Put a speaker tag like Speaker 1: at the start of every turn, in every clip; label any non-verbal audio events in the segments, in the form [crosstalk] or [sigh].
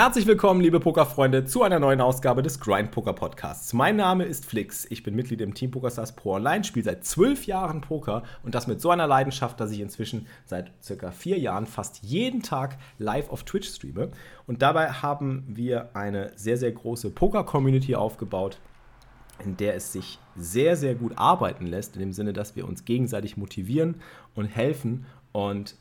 Speaker 1: Herzlich willkommen, liebe Pokerfreunde, zu einer neuen Ausgabe des Grind Poker Podcasts. Mein Name ist Flix, ich bin Mitglied im Team PokerStars Pro Online, spiele seit zwölf Jahren Poker und das mit so einer Leidenschaft, dass ich inzwischen seit circa vier Jahren fast jeden Tag live auf Twitch streame. Und dabei haben wir eine sehr, sehr große Poker-Community aufgebaut, in der es sich sehr, sehr gut arbeiten lässt, in dem Sinne, dass wir uns gegenseitig motivieren und helfen und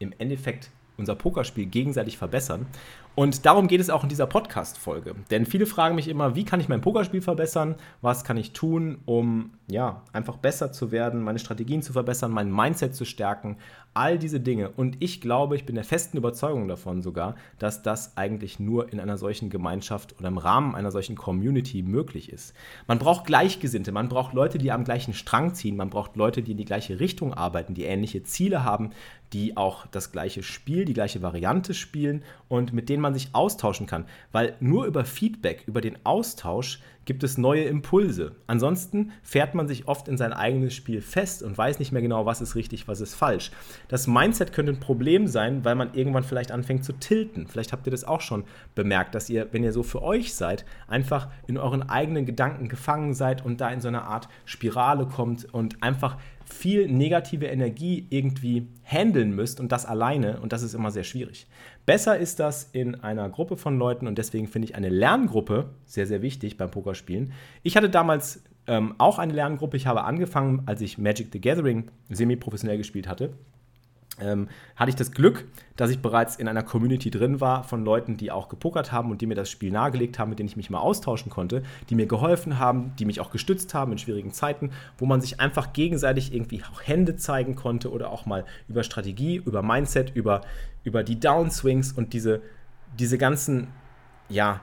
Speaker 1: im Endeffekt unser Pokerspiel gegenseitig verbessern. Und darum geht es auch in dieser Podcast-Folge. Denn viele fragen mich immer, wie kann ich mein Pokerspiel verbessern? Was kann ich tun, um ja, einfach besser zu werden, meine Strategien zu verbessern, mein Mindset zu stärken, all diese Dinge. Und ich glaube, ich bin der festen Überzeugung davon sogar, dass das eigentlich nur in einer solchen Gemeinschaft oder im Rahmen einer solchen Community möglich ist. Man braucht Gleichgesinnte, man braucht Leute, die am gleichen Strang ziehen, man braucht Leute, die in die gleiche Richtung arbeiten, die ähnliche Ziele haben, die auch das gleiche Spiel, die gleiche Variante spielen und mit denen man sich austauschen kann. Weil nur über Feedback, über den Austausch gibt es neue Impulse. Ansonsten fährt man sich oft in sein eigenes Spiel fest und weiß nicht mehr genau, was ist richtig, was ist falsch. Das Mindset könnte ein Problem sein, weil man irgendwann vielleicht anfängt zu tilten. Vielleicht habt ihr das auch schon bemerkt, dass ihr, wenn ihr so für euch seid, einfach in euren eigenen Gedanken gefangen seid und da in so eine Art Spirale kommt und einfach viel negative Energie irgendwie handeln müsst und das alleine und das ist immer sehr schwierig. Besser ist das in einer Gruppe von Leuten und deswegen finde ich eine Lerngruppe sehr, sehr wichtig beim Pokerspielen. Ich hatte damals ähm, auch eine Lerngruppe. Ich habe angefangen, als ich Magic the Gathering semi-professionell gespielt hatte ähm, hatte ich das Glück, dass ich bereits in einer Community drin war von Leuten, die auch gepokert haben und die mir das Spiel nahegelegt haben, mit denen ich mich mal austauschen konnte, die mir geholfen haben, die mich auch gestützt haben in schwierigen Zeiten, wo man sich einfach gegenseitig irgendwie auch Hände zeigen konnte oder auch mal über Strategie, über Mindset, über, über die Downswings und diese, diese ganzen, ja,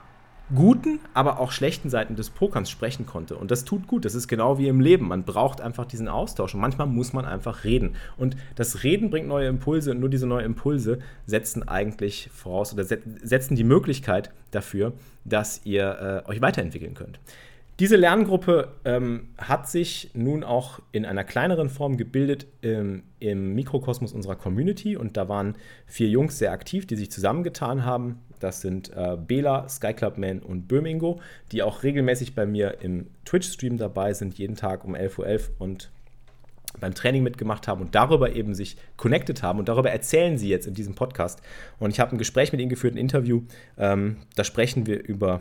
Speaker 1: guten, aber auch schlechten Seiten des Pokerns sprechen konnte. Und das tut gut. Das ist genau wie im Leben. Man braucht einfach diesen Austausch. Und manchmal muss man einfach reden. Und das Reden bringt neue Impulse. Und nur diese neuen Impulse setzen eigentlich voraus oder setzen die Möglichkeit dafür, dass ihr äh, euch weiterentwickeln könnt. Diese Lerngruppe ähm, hat sich nun auch in einer kleineren Form gebildet ähm, im Mikrokosmos unserer Community und da waren vier Jungs sehr aktiv, die sich zusammengetan haben. Das sind äh, Bela, Skyclubman und Böhmingo, die auch regelmäßig bei mir im Twitch-Stream dabei sind, jeden Tag um 11.11 Uhr .11 und beim Training mitgemacht haben und darüber eben sich connected haben. Und darüber erzählen sie jetzt in diesem Podcast. Und ich habe ein Gespräch mit ihnen geführt, ein Interview. Ähm, da sprechen wir über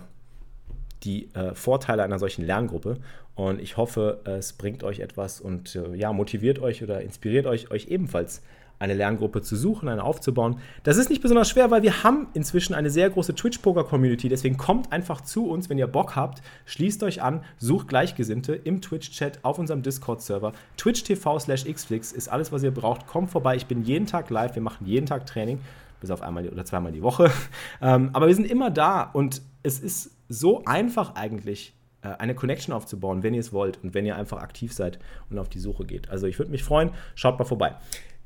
Speaker 1: die äh, Vorteile einer solchen Lerngruppe. Und ich hoffe, es bringt euch etwas und äh, ja, motiviert euch oder inspiriert euch, euch ebenfalls eine Lerngruppe zu suchen, eine aufzubauen. Das ist nicht besonders schwer, weil wir haben inzwischen eine sehr große Twitch-Poker-Community. Deswegen kommt einfach zu uns, wenn ihr Bock habt, schließt euch an, sucht Gleichgesinnte im Twitch-Chat auf unserem Discord-Server. Twitch.tv slash xflix ist alles, was ihr braucht. Kommt vorbei, ich bin jeden Tag live, wir machen jeden Tag Training, bis auf einmal oder zweimal die Woche. [laughs] Ähm, aber wir sind immer da und es ist so einfach eigentlich, äh, eine Connection aufzubauen, wenn ihr es wollt und wenn ihr einfach aktiv seid und auf die Suche geht. Also ich würde mich freuen, schaut mal vorbei.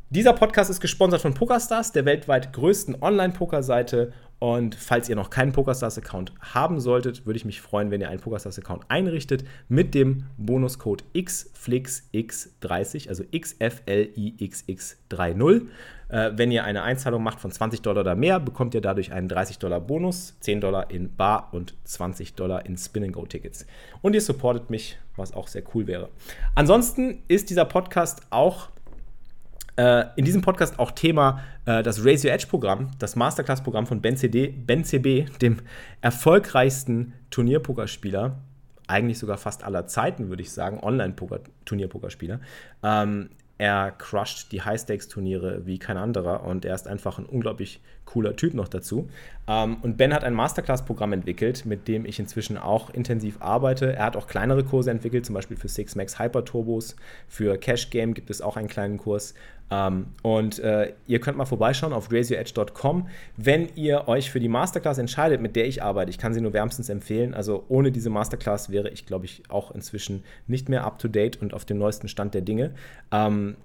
Speaker 1: Dieser Podcast ist gesponsert von PokerStars, der weltweit größten Online-Poker-Seite. Und falls ihr noch keinen PokerStars-Account haben solltet, würde ich mich freuen, wenn ihr einen PokerStars-Account einrichtet mit dem Bonuscode XFlixX30, also XFLIXX30. Äh, wenn ihr eine Einzahlung macht von 20 Dollar oder mehr, bekommt ihr dadurch einen 30 Dollar Bonus, 10 Dollar in Bar und 20 Dollar in Spin-and-Go-Tickets. Und ihr supportet mich, was auch sehr cool wäre. Ansonsten ist dieser Podcast auch äh, in diesem Podcast auch Thema äh, das Raise Your Edge Programm, das Masterclass-Programm von Ben, CD, ben CB, dem erfolgreichsten Turnierpokerspieler, eigentlich sogar fast aller Zeiten, würde ich sagen, Online-Turnierpokerspieler. Ähm, er crusht die High-Stakes-Turniere wie kein anderer und er ist einfach ein unglaublich cooler Typ noch dazu. Ähm, und Ben hat ein Masterclass-Programm entwickelt, mit dem ich inzwischen auch intensiv arbeite. Er hat auch kleinere Kurse entwickelt, zum Beispiel für Six Max Hyper Turbos. Für Cash Game gibt es auch einen kleinen Kurs. Ähm, und äh, ihr könnt mal vorbeischauen auf raiseyoredge.com, wenn ihr euch für die Masterclass entscheidet, mit der ich arbeite. Ich kann sie nur wärmstens empfehlen. Also ohne diese Masterclass wäre ich, glaube ich, auch inzwischen nicht mehr up to date und auf dem neuesten Stand der Dinge. Ähm,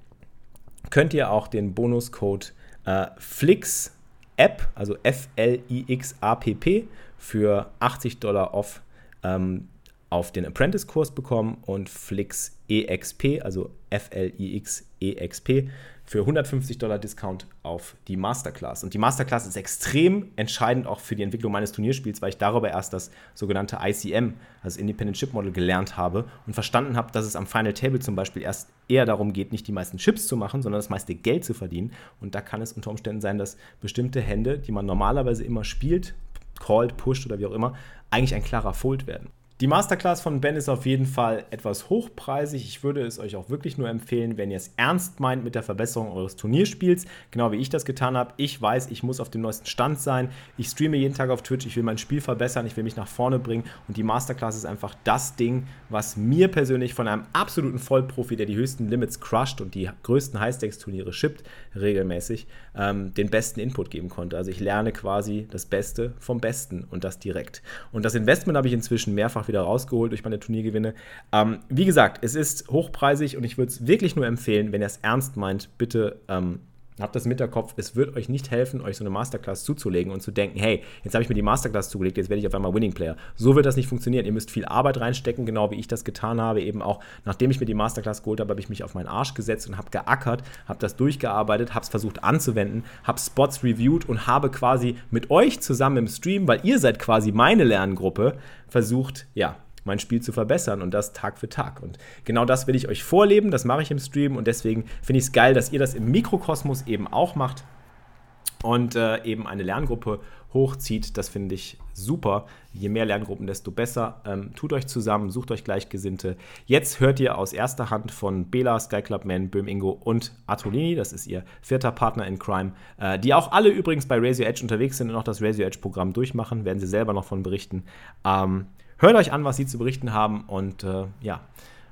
Speaker 1: könnt ihr auch den Bonuscode äh, FLIX App, also F-L-I-X-A-P-P, für 80 Dollar off ähm, auf den Apprentice-Kurs bekommen und Flix EXP, also F-L-I-X EXP, für 150 Dollar Discount auf die Masterclass. Und die Masterclass ist extrem entscheidend auch für die Entwicklung meines Turnierspiels, weil ich darüber erst das sogenannte ICM, also Independent Chip Model, gelernt habe und verstanden habe, dass es am Final Table zum Beispiel erst eher darum geht, nicht die meisten Chips zu machen, sondern das meiste Geld zu verdienen. Und da kann es unter Umständen sein, dass bestimmte Hände, die man normalerweise immer spielt, called, pusht oder wie auch immer, eigentlich ein klarer Fold werden. Die Masterclass von Ben ist auf jeden Fall etwas hochpreisig. Ich würde es euch auch wirklich nur empfehlen, wenn ihr es ernst meint mit der Verbesserung eures Turnierspiels, genau wie ich das getan habe. Ich weiß, ich muss auf dem neuesten Stand sein. Ich streame jeden Tag auf Twitch, ich will mein Spiel verbessern, ich will mich nach vorne bringen und die Masterclass ist einfach das Ding, was mir persönlich von einem absoluten Vollprofi, der die höchsten Limits crusht und die größten High-Stakes-Turniere shippt, regelmäßig, ähm, den besten Input geben konnte. Also ich lerne quasi das Beste vom Besten und das direkt. Und das Investment habe ich inzwischen mehrfach wieder rausgeholt durch meine Turniergewinne. Ähm, wie gesagt, es ist hochpreisig und ich würde es wirklich nur empfehlen, wenn ihr es ernst meint, bitte ähm, Habt das im Hinterkopf, es wird euch nicht helfen, euch so eine Masterclass zuzulegen und zu denken, hey, jetzt habe ich mir die Masterclass zugelegt, jetzt werde ich auf einmal Winning Player. So wird das nicht funktionieren. Ihr müsst viel Arbeit reinstecken, genau wie ich das getan habe. Eben auch, nachdem ich mir die Masterclass geholt habe, habe ich mich auf meinen Arsch gesetzt und habe geackert, habe das durchgearbeitet, habe es versucht anzuwenden, habe Spots reviewed und habe quasi mit euch zusammen im Stream, weil ihr seid quasi meine Lerngruppe, versucht, ja, mein Spiel zu verbessern und das Tag für Tag. Und genau das will ich euch vorleben, das mache ich im Stream und deswegen finde ich es geil, dass ihr das im Mikrokosmos eben auch macht und äh, eben eine Lerngruppe hochzieht. Das finde ich super. Je mehr Lerngruppen, desto besser. Ähm, tut euch zusammen, sucht euch Gleichgesinnte. Jetzt hört ihr aus erster Hand von Bela, Sky Club Man, Böhm Ingo und Atolini, das ist ihr vierter Partner in Crime, äh, die auch alle übrigens bei Razor Edge unterwegs sind und auch das Razor Edge Programm durchmachen, werden sie selber noch von berichten. Ähm, Hört euch an, was sie zu berichten haben und äh, ja,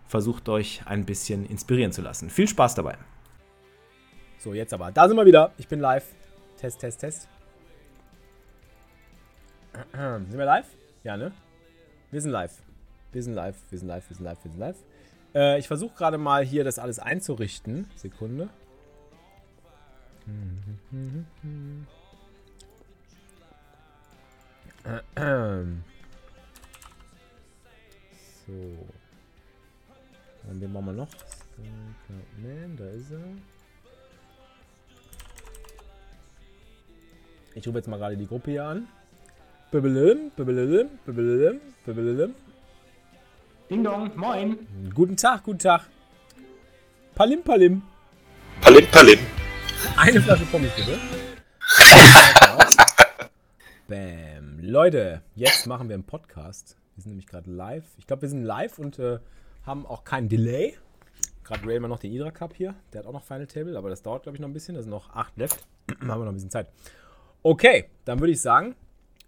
Speaker 1: versucht euch ein bisschen inspirieren zu lassen. Viel Spaß dabei. So, jetzt aber. Da sind wir wieder. Ich bin live. Test, Test, Test. [clears throat] Sind wir live? Ja, ne? Wir sind live. Wir sind live, wir sind live, wir sind live, wir sind live. Äh, ich versuche gerade mal hier das alles einzurichten. Sekunde. [clears throat] [clears throat] So. Und den machen wir noch. Man, da ist er. Ich rufe jetzt mal gerade die Gruppe hier an. Bibbelüm, bibbelüm, bibbelüm, bibbelüm.
Speaker 2: Ding dong, moin.
Speaker 1: Guten Tag, guten Tag. Palim, palim.
Speaker 2: Palim, palim.
Speaker 1: Eine Flasche Pommes bitte. [laughs] Bam. Leute, jetzt machen wir einen Podcast. Wir sind nämlich gerade live. Ich glaube, wir sind live und äh, haben auch keinen Delay. Gerade railen wir noch den Idra Cup hier. Der hat auch noch Final Table, aber das dauert, glaube ich, noch ein bisschen. Da sind noch acht left. [clears throat] haben wir noch ein bisschen Zeit. Okay, dann würde ich sagen,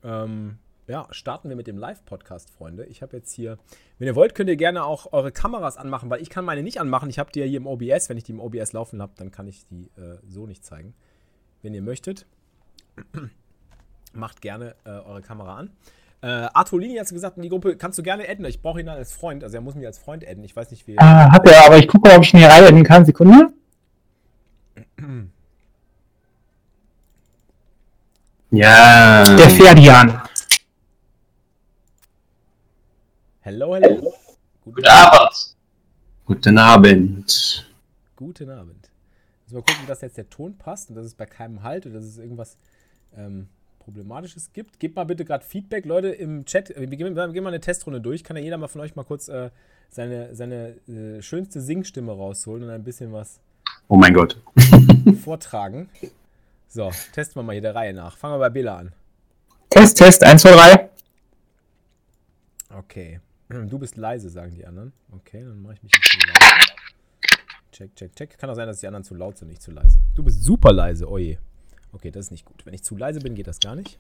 Speaker 1: ähm, ja, starten wir mit dem Live-Podcast, Freunde. Ich habe jetzt hier, wenn ihr wollt, könnt ihr gerne auch eure Kameras anmachen, weil ich kann meine nicht anmachen. Ich habe die ja hier im OBS. Wenn ich die im OBS laufen habe, dann kann ich die äh, so nicht zeigen. Wenn ihr möchtet, [clears throat] macht gerne äh, eure Kamera an. Äh, Artolini hat gesagt in die Gruppe, kannst du gerne adden. Ich brauche ihn dann als Freund. Also er muss mich als Freund adden. Ich weiß nicht, wie.
Speaker 3: Ah, hat er, aber ich gucke mal, ob ich ihn hier rein adden kann. Sekunde.
Speaker 2: Ja.
Speaker 3: Der Ferdian.
Speaker 1: Hello, hello.
Speaker 2: Guten Abend. Guten Abend.
Speaker 1: Guten Abend. Müssen wir gucken, dass jetzt der Ton passt und dass es bei keinem halt oder dass es irgendwas ähm, Problematisches gibt. Gebt mal bitte gerade Feedback, Leute, im Chat. Wir gehen, wir gehen, mal eine Testrunde durch. Kann ja jeder mal von euch mal kurz äh, seine, seine äh, schönste Singstimme rausholen und ein bisschen was
Speaker 2: Oh mein Gott. [laughs]
Speaker 1: vortragen. So, testen wir mal hier der Reihe nach. Fangen wir bei Bela an.
Speaker 3: Test, Test, 1, 2, 3.
Speaker 1: Okay. Du bist leise, sagen die anderen. Okay, dann mache ich mich ein bisschen leiser. Check, check, check. Kann auch sein, dass die anderen zu laut sind, nicht zu leise. Du bist super leise, oje. Okay, das ist nicht gut. Wenn ich zu leise bin, geht das gar nicht.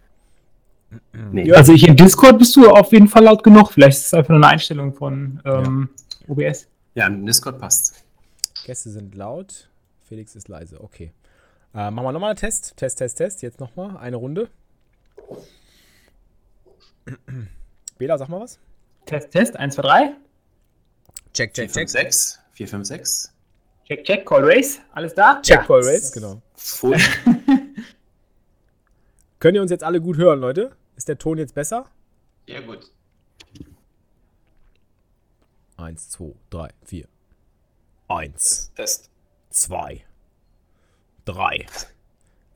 Speaker 3: Nee. Also ich im Discord bist du auf jeden Fall laut genug. Vielleicht ist es einfach nur eine Einstellung von ähm, OBS.
Speaker 2: Ja, im Discord passt.
Speaker 1: Gäste sind laut. Felix ist leise, okay. Äh, machen wir nochmal einen Test. Test, Test, Test. Jetzt nochmal eine Runde. Bela, sag mal was.
Speaker 3: Test, Test, 1, 2, 3.
Speaker 1: Check, check, check.
Speaker 2: 6, 4, 5, 6.
Speaker 3: Check, check, Call Race. Alles da?
Speaker 1: Check, Call Race, genau.
Speaker 2: Full. [laughs]
Speaker 1: Könnt ihr uns jetzt alle gut hören, Leute? Ist der Ton jetzt besser?
Speaker 2: Ja, gut.
Speaker 1: Eins, zwei, drei, vier. Eins,
Speaker 2: Test.
Speaker 1: zwei, drei.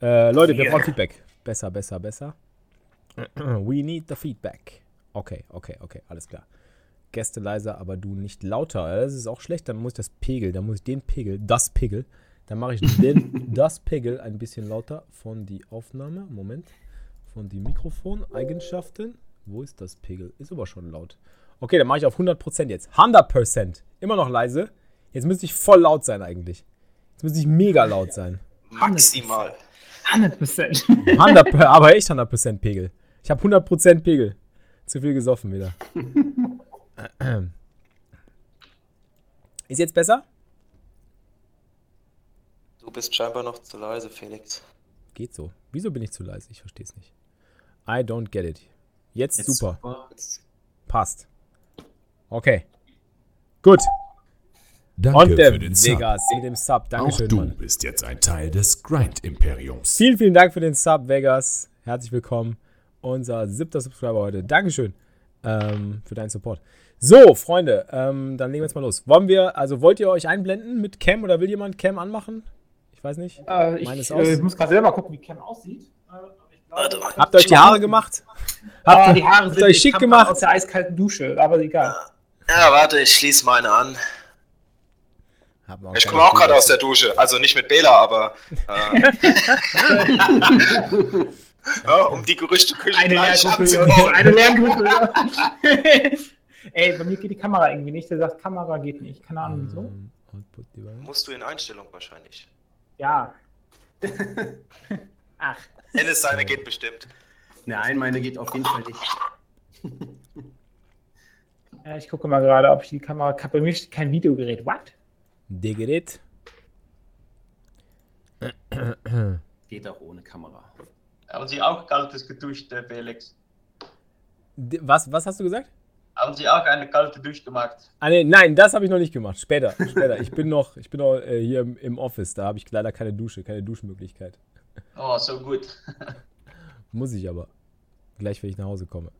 Speaker 1: Äh, Leute, wir brauchen Feedback. Besser, besser, besser. [clears throat] We need the feedback. Okay, okay, okay, alles klar. Gäste leiser, aber du nicht lauter. Das ist auch schlecht, dann muss ich das Pegel, dann muss ich den Pegel, das Pegel, dann mache ich den, das Pegel ein bisschen lauter von die Aufnahme. Moment. Von die Mikrofoneigenschaften. Wo ist das Pegel? Ist aber schon laut. Okay, dann mache ich auf 100% jetzt. 100%. Immer noch leise. Jetzt müsste ich voll laut sein eigentlich. Jetzt müsste ich mega laut sein.
Speaker 2: Maximal.
Speaker 3: 100%.
Speaker 1: 100, per- aber echt 100% Pegel. Ich habe 100% Pegel. Zu viel gesoffen wieder. [laughs] Ist jetzt besser?
Speaker 2: Du bist scheinbar noch zu leise, Felix.
Speaker 1: Geht so. Wieso bin ich zu leise? Ich verstehe es nicht. I don't get it. Jetzt, super. Passt. Okay. Gut.
Speaker 4: Danke
Speaker 1: Und der
Speaker 4: für den Sub.
Speaker 1: Vegas mit dem Sub.
Speaker 4: Auch
Speaker 1: Dankeschön,
Speaker 4: du
Speaker 1: Mann.
Speaker 4: bist jetzt ein Teil des Grind-Imperiums.
Speaker 1: Vielen, vielen Dank für den Sub, Vegas. Herzlich willkommen. Unser siebter Subscriber heute. Dankeschön ähm, für deinen Support. So, Freunde, ähm, dann legen wir jetzt mal los. Wollen wir, also wollt ihr euch einblenden mit Cam oder will jemand Cam anmachen? Ich weiß nicht.
Speaker 3: Äh, ich äh,
Speaker 1: aus.
Speaker 3: muss gerade selber gucken, wie Cam aussieht. Äh, ich.
Speaker 1: Habt ihr euch die Haare gemacht? Habt,
Speaker 3: Ah,
Speaker 1: ihr-
Speaker 3: die Haare
Speaker 1: habt
Speaker 3: sind
Speaker 1: euch
Speaker 3: ich
Speaker 1: schick gemacht?
Speaker 3: aus der eiskalten Dusche, aber egal.
Speaker 2: Ja, warte, ich schließe meine an. Ich komme auch gerade aus der Dusche. Also nicht mit Bela, aber. Äh, [laughs] ja, um die Gerüchteküche
Speaker 3: Eine
Speaker 2: gleich
Speaker 3: Lerngruppe,
Speaker 2: abzubauen.
Speaker 3: eine Lerngruppe. [laughs] Ey, bei mir geht die Kamera irgendwie nicht. Der sagt, Kamera geht nicht. Keine Ahnung, wieso.
Speaker 1: Device.
Speaker 2: Musst du in Einstellung wahrscheinlich.
Speaker 3: Ja. [laughs] Ach.
Speaker 2: Ennis seine geht bestimmt.
Speaker 5: Nein, meine geht auf jeden Fall nicht.
Speaker 3: Ja, [laughs] ich gucke mal gerade, ob ich die Kamera. Bei mir steht kein Videogerät. What?
Speaker 1: Der Gerät. [clears throat]
Speaker 5: Geht auch ohne Kamera.
Speaker 6: Haben Sie auch kaltes geduscht, äh, Felix?
Speaker 1: Was, was hast du gesagt?
Speaker 6: Haben Sie auch eine kalte Dusche gemacht?
Speaker 1: Ah, nee, nein, das habe ich noch nicht gemacht. Später, später. Ich bin noch, ich bin noch äh, hier im, im Office. Da habe ich leider keine Dusche, keine Duschmöglichkeit.
Speaker 6: Oh, so gut. [laughs]
Speaker 1: Muss ich aber. Gleich, wenn ich nach Hause komme.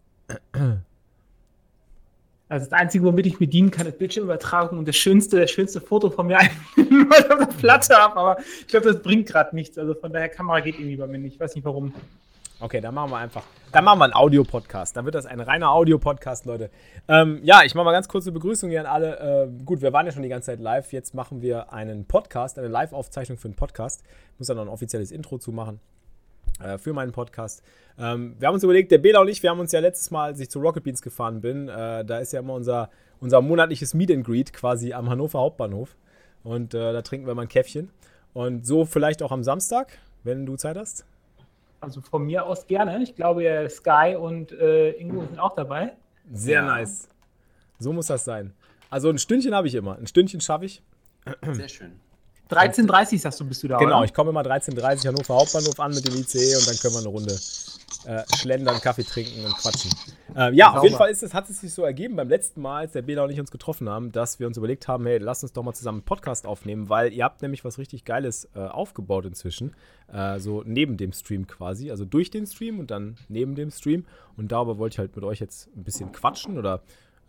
Speaker 3: Also das Einzige, womit ich bedienen kann, ist Bildschirmübertragung und das schönste, das schönste Foto von mir, [laughs] auf der Platte habe. Aber ich glaube, das bringt gerade nichts. Also von daher, Kamera geht irgendwie bei mir nicht. Ich weiß nicht warum.
Speaker 1: Okay, dann machen wir einfach. Dann machen wir einen Audio-Podcast. Dann wird das ein reiner Audio-Podcast, Leute. Ähm, ja, ich mache mal ganz kurze Begrüßung hier an alle. Ähm, gut, wir waren ja schon die ganze Zeit live. Jetzt machen wir einen Podcast, eine Live-Aufzeichnung für einen Podcast. Ich muss dann noch ein offizielles Intro zu machen äh, für meinen Podcast. Ähm, wir haben uns überlegt, der Bela und ich, wir haben uns ja letztes Mal, als ich zu Rocket Beans gefahren bin, äh, da ist ja immer unser, unser monatliches Meet and Greet quasi am Hannover Hauptbahnhof. Und äh, da trinken wir mal ein Käffchen. Und so vielleicht auch am Samstag, wenn du Zeit hast.
Speaker 3: Also von mir aus gerne. Ich glaube, äh, Sky und äh, Ingo sind auch dabei.
Speaker 1: Sehr
Speaker 5: Ja.
Speaker 1: nice. So muss das sein. Also ein Stündchen habe ich immer. Ein Stündchen schaffe ich.
Speaker 5: Sehr schön.
Speaker 3: 13.30 sagst du, bist du da,
Speaker 1: Genau,
Speaker 3: oder?
Speaker 1: ich komme immer 13.30 Hannover Hauptbahnhof an mit dem ICE und dann können wir eine Runde äh, schlendern, Kaffee trinken und quatschen. Äh, ja, auf jeden Fall ist es, hat es sich so ergeben beim letzten Mal, als der Bela und ich uns getroffen haben, dass wir uns überlegt haben, hey, lass uns doch mal zusammen einen Podcast aufnehmen, weil ihr habt nämlich was richtig Geiles äh, aufgebaut inzwischen. Äh, so neben dem Stream quasi, also durch den Stream und dann neben dem Stream. Und darüber wollte ich halt mit euch jetzt ein bisschen quatschen oder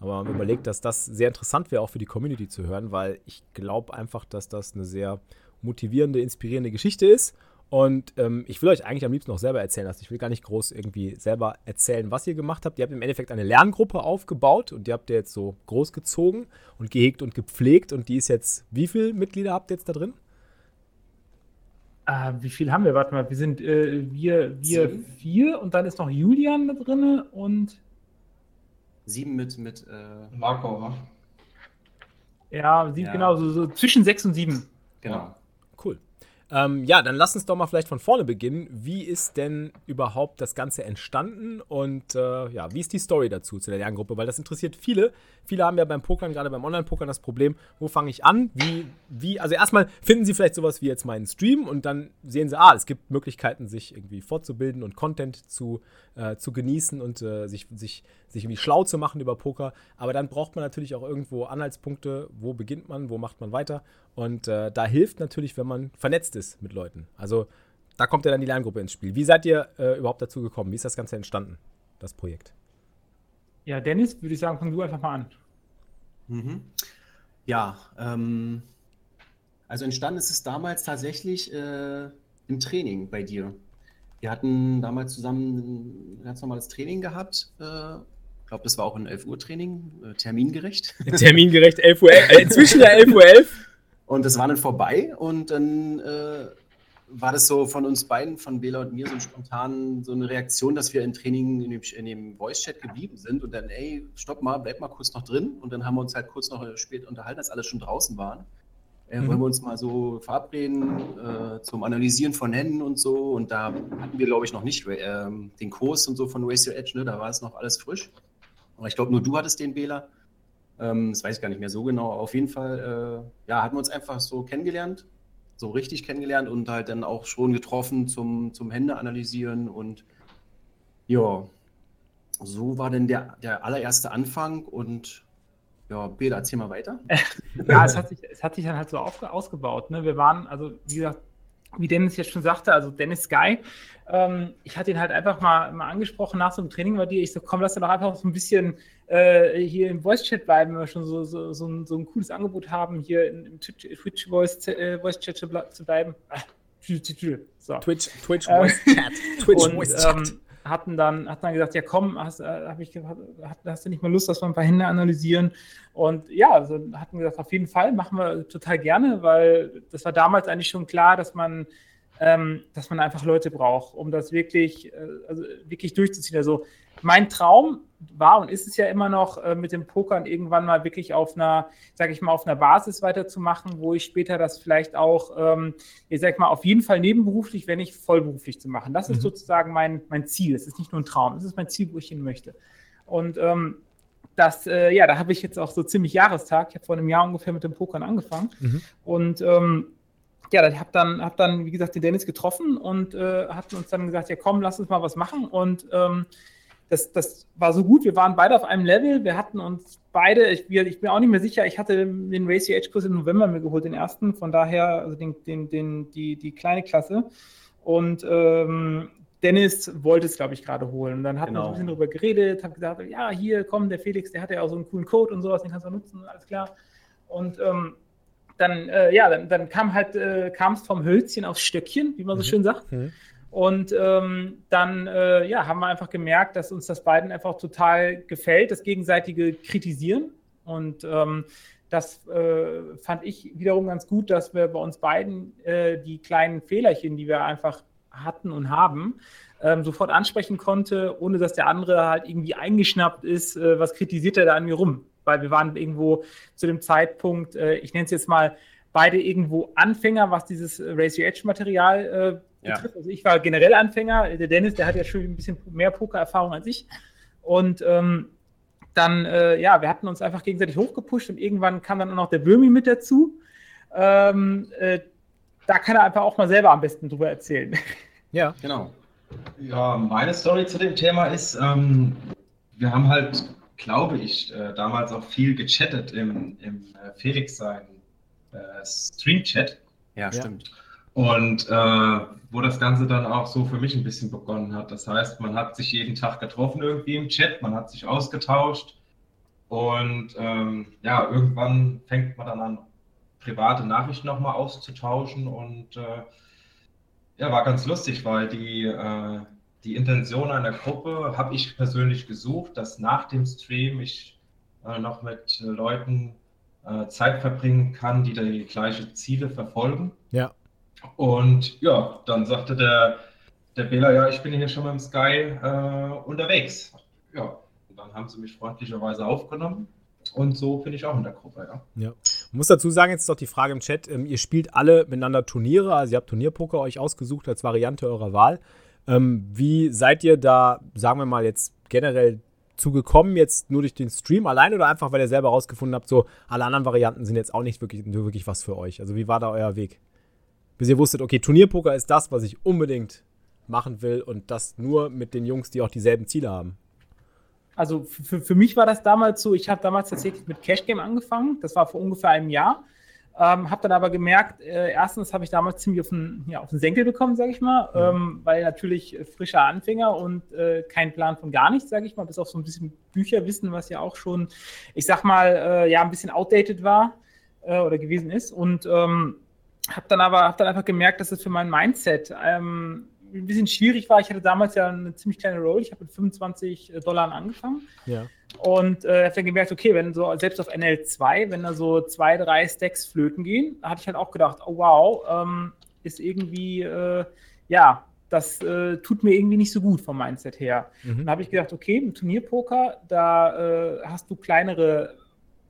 Speaker 1: aber haben überlegt, dass das sehr interessant wäre, auch für die Community zu hören, weil ich glaube einfach, dass das eine sehr motivierende, inspirierende Geschichte ist. Und ähm, ich will euch eigentlich am liebsten noch selber erzählen lassen. Ich will gar nicht groß irgendwie selber erzählen, was ihr gemacht habt. Ihr habt im Endeffekt eine Lerngruppe aufgebaut und die habt ihr jetzt so großgezogen und gehegt und gepflegt. Und die ist jetzt, wie viele Mitglieder habt ihr jetzt da drin?
Speaker 3: Äh, wie viel haben wir? Warte mal, wir sind äh, wir, wir
Speaker 5: Sieben?
Speaker 3: vier und dann ist noch Julian da drin und
Speaker 5: Sieben mit, mit äh,
Speaker 6: Marco, wa?
Speaker 3: ja, sieben,
Speaker 5: Ja.
Speaker 3: genau, so, so zwischen sechs und sieben.
Speaker 5: genau.
Speaker 1: Cool. Ähm, ja, dann lass uns doch mal vielleicht von vorne beginnen. Wie ist denn überhaupt das Ganze entstanden und äh, ja, wie ist die Story dazu zu der Lerngruppe? Weil das interessiert viele. Viele haben ja beim Pokern, gerade beim Online-Pokern, das Problem, wo fange ich an? Wie, wie, also erstmal finden sie vielleicht sowas wie jetzt meinen Stream und dann sehen sie, ah, es gibt Möglichkeiten, sich irgendwie fortzubilden und Content zu, äh, zu genießen und äh, sich, sich, sich irgendwie schlau zu machen über Poker. Aber dann braucht man natürlich auch irgendwo Anhaltspunkte, wo beginnt man, wo macht man weiter. Und äh, da hilft natürlich, wenn man vernetzt ist mit Leuten. Also da kommt ja dann die Lerngruppe ins Spiel. Wie seid ihr äh, überhaupt dazu gekommen? Wie ist das Ganze entstanden, das Projekt?
Speaker 3: Ja, Dennis, würde ich sagen, fang du einfach mal an.
Speaker 5: Mhm. Ja, ähm, also entstanden ist es damals tatsächlich äh, im Training bei dir. Wir hatten damals zusammen ein ganz normales Training gehabt. Äh, ich glaube, das war auch ein 11 Uhr Training, äh, termingerecht.
Speaker 1: Termingerecht 11 Uhr, äh, inzwischen ja 11 Uhr 11.
Speaker 5: Und das war dann vorbei und dann äh, war das so von uns beiden, von Bela und mir, so spontan so eine Reaktion, dass wir im Training in dem, in dem Voice-Chat geblieben sind und dann, ey, stopp mal, bleib mal kurz noch drin. Und dann haben wir uns halt kurz noch spät unterhalten, als alle schon draußen waren. Äh,
Speaker 1: Mhm.
Speaker 5: Wollen wir uns mal so verabreden äh, zum Analysieren von Händen und so. Und da hatten wir, glaube ich, noch nicht ähm, den Kurs und so von Race Your Edge, ne? da war es noch alles frisch. Aber ich glaube, nur du hattest den Bela. Ähm, das weiß ich gar nicht mehr so genau. Auf jeden Fall, äh, ja, hatten wir uns einfach so kennengelernt, so richtig kennengelernt und halt dann auch schon getroffen zum, zum Hände analysieren. Und ja, so war dann der, der allererste Anfang. Und ja, Bela, erzähl mal weiter. [laughs]
Speaker 3: Ja, es hat sich, es hat sich dann halt so aufge, ausgebaut. Ne? Wir waren, also wie gesagt, wie Dennis jetzt schon sagte, also Dennis Sky, ähm, ich hatte ihn halt einfach mal, mal angesprochen nach so einem Training bei dir. Ich so, komm, lass doch einfach so ein bisschen äh, hier im Voice-Chat bleiben, wenn wir schon so, so, so, ein, so ein cooles Angebot haben, hier in, im Twitch-Voice-Chat äh, Voice -Chat zu, ble zu bleiben. Ah, so.
Speaker 1: Twitch, Twitch
Speaker 3: Ähm,
Speaker 1: Voice Chat. [laughs] Twitch Voice Chat.
Speaker 3: Hatten dann, hat dann gesagt, ja komm, hast, äh, hab ich, hat, hast du nicht mal Lust, dass wir ein paar Hände analysieren? Und ja, also hatten gesagt, auf jeden Fall, machen wir total gerne, weil das war damals eigentlich schon klar, dass man, ähm, dass man einfach Leute braucht, um das wirklich, äh, also wirklich durchzuziehen. Also mein Traum war und ist es ja immer noch, äh, mit dem Pokern irgendwann mal wirklich auf einer, sage ich mal, auf einer Basis weiterzumachen, wo ich später das vielleicht auch, ähm, ich sag mal, auf jeden Fall nebenberuflich, wenn nicht vollberuflich zu machen. Das ist
Speaker 1: Mhm.
Speaker 3: sozusagen mein, mein Ziel. Es ist nicht nur ein Traum, es ist mein Ziel, wo ich hin möchte. Und ähm, das, äh, ja, da habe ich jetzt auch so ziemlich Jahrestag. Ich habe vor einem Jahr ungefähr mit dem Pokern angefangen.
Speaker 1: Mhm.
Speaker 3: Und ähm, ja, ich habe dann, hab dann, wie gesagt, den Dennis getroffen und äh, hatten uns dann gesagt, ja komm, lass uns mal was machen. Und ähm, das, das war so gut. Wir waren beide auf einem Level. Wir hatten uns beide, ich, wir- ich bin auch nicht mehr sicher, ich hatte den Race Edge Kurs im November mir geholt, den ersten. Von daher, also den, den, den, die, die kleine Klasse. Und ähm, Dennis wollte es, glaube ich, gerade holen. Und dann hatten wir
Speaker 5: Genau.
Speaker 3: ein bisschen drüber geredet, habe gesagt, ja, hier, komm, der Felix, der hat ja auch so einen coolen Code und sowas, den kannst du nutzen, alles klar. Und ähm, dann, äh, ja, dann, dann kam halt, äh, kam es vom Hölzchen aufs Stöckchen, wie man so
Speaker 1: Mhm.
Speaker 3: schön sagt.
Speaker 1: Mhm.
Speaker 3: Und ähm, dann äh, ja, haben wir einfach gemerkt, dass uns das beiden einfach total gefällt, das gegenseitige Kritisieren. Und ähm, das äh, fand ich wiederum ganz gut, dass wir bei uns beiden äh, die kleinen Fehlerchen, die wir einfach hatten und haben, ähm, sofort ansprechen konnte, ohne dass der andere halt irgendwie eingeschnappt ist, äh, was kritisiert er da an mir rum. Weil wir waren irgendwo zu dem Zeitpunkt, äh, ich nenne es jetzt mal, beide irgendwo Anfänger, was dieses äh, Race Your Edge Material äh,
Speaker 5: Ja.
Speaker 3: betrifft. Also ich war generell Anfänger, der Dennis, der hat ja schon ein bisschen mehr Pokererfahrung als ich. Und ähm, dann, äh, ja, wir hatten uns einfach gegenseitig hochgepusht und irgendwann kam dann auch noch der Böhmi mit dazu. Ähm, äh, da kann er einfach auch mal selber am besten drüber erzählen.
Speaker 1: Ja.
Speaker 5: Genau.
Speaker 7: Ja, meine Story zu dem Thema ist, ähm, wir haben halt, glaube ich, äh, damals auch viel gechattet im, im äh, Felix sein äh, Stream-Chat.
Speaker 5: Ja, stimmt.
Speaker 7: Und äh, wo das Ganze dann auch so für mich ein bisschen begonnen hat. Das heißt, man hat sich jeden Tag getroffen irgendwie im Chat, man hat sich ausgetauscht und ähm, ja, irgendwann fängt man dann an, private Nachrichten nochmal auszutauschen und äh, ja, war ganz lustig, weil die, äh, die Intention einer Gruppe habe ich persönlich gesucht, dass nach dem Stream ich äh, noch mit äh, Leuten äh, Zeit verbringen kann, die die gleiche Ziele verfolgen.
Speaker 1: Ja.
Speaker 7: Und ja, dann sagte der, der Bela, ja, ich bin hier schon mit dem Sky äh, unterwegs. Ja, und dann haben sie mich freundlicherweise aufgenommen. Und so bin ich auch in der Gruppe, ja.
Speaker 1: Ich muss dazu sagen, jetzt ist doch die Frage im Chat, ähm, ihr spielt alle miteinander Turniere, also ihr habt Turnierpoker euch ausgesucht als Variante eurer Wahl. Ähm, wie seid ihr da, sagen wir mal, jetzt generell zugekommen, jetzt nur durch den Stream allein oder einfach, weil ihr selber rausgefunden habt, so alle anderen Varianten sind jetzt auch nicht wirklich, wirklich was für euch? Also wie war da euer Weg? Bis ihr wusstet, okay, Turnierpoker ist das, was ich unbedingt machen will und das nur mit den Jungs, die auch dieselben Ziele haben.
Speaker 3: Also für, für mich war das damals so, ich habe damals tatsächlich mit Cash Game angefangen, das war vor ungefähr einem Jahr. Ähm, habe dann aber gemerkt, äh, erstens habe ich damals ziemlich auf den, ja, auf den Senkel bekommen, sage ich mal, ähm, weil natürlich frischer Anfänger und äh, kein Plan von gar nichts, sage ich mal, bis auf so ein bisschen Bücherwissen, was ja auch schon, ich sag mal, äh, ja, ein bisschen outdated war äh, oder gewesen ist. Und ähm, habe dann aber hab dann einfach gemerkt, dass es für mein Mindset ähm, ein bisschen schwierig war. Ich hatte damals ja eine ziemlich kleine Roll. Ich habe mit 25 Dollar angefangen.
Speaker 1: Ja.
Speaker 3: Und äh, habe dann gemerkt, okay, wenn so, selbst auf NL2, wenn da so zwei, drei Stacks flöten gehen, hatte ich halt auch gedacht, oh wow, ähm, ist irgendwie, äh, ja, das äh, tut mir irgendwie nicht so gut vom Mindset her. Mhm. Dann habe ich gedacht, okay, im Turnierpoker, da äh, hast du kleinere,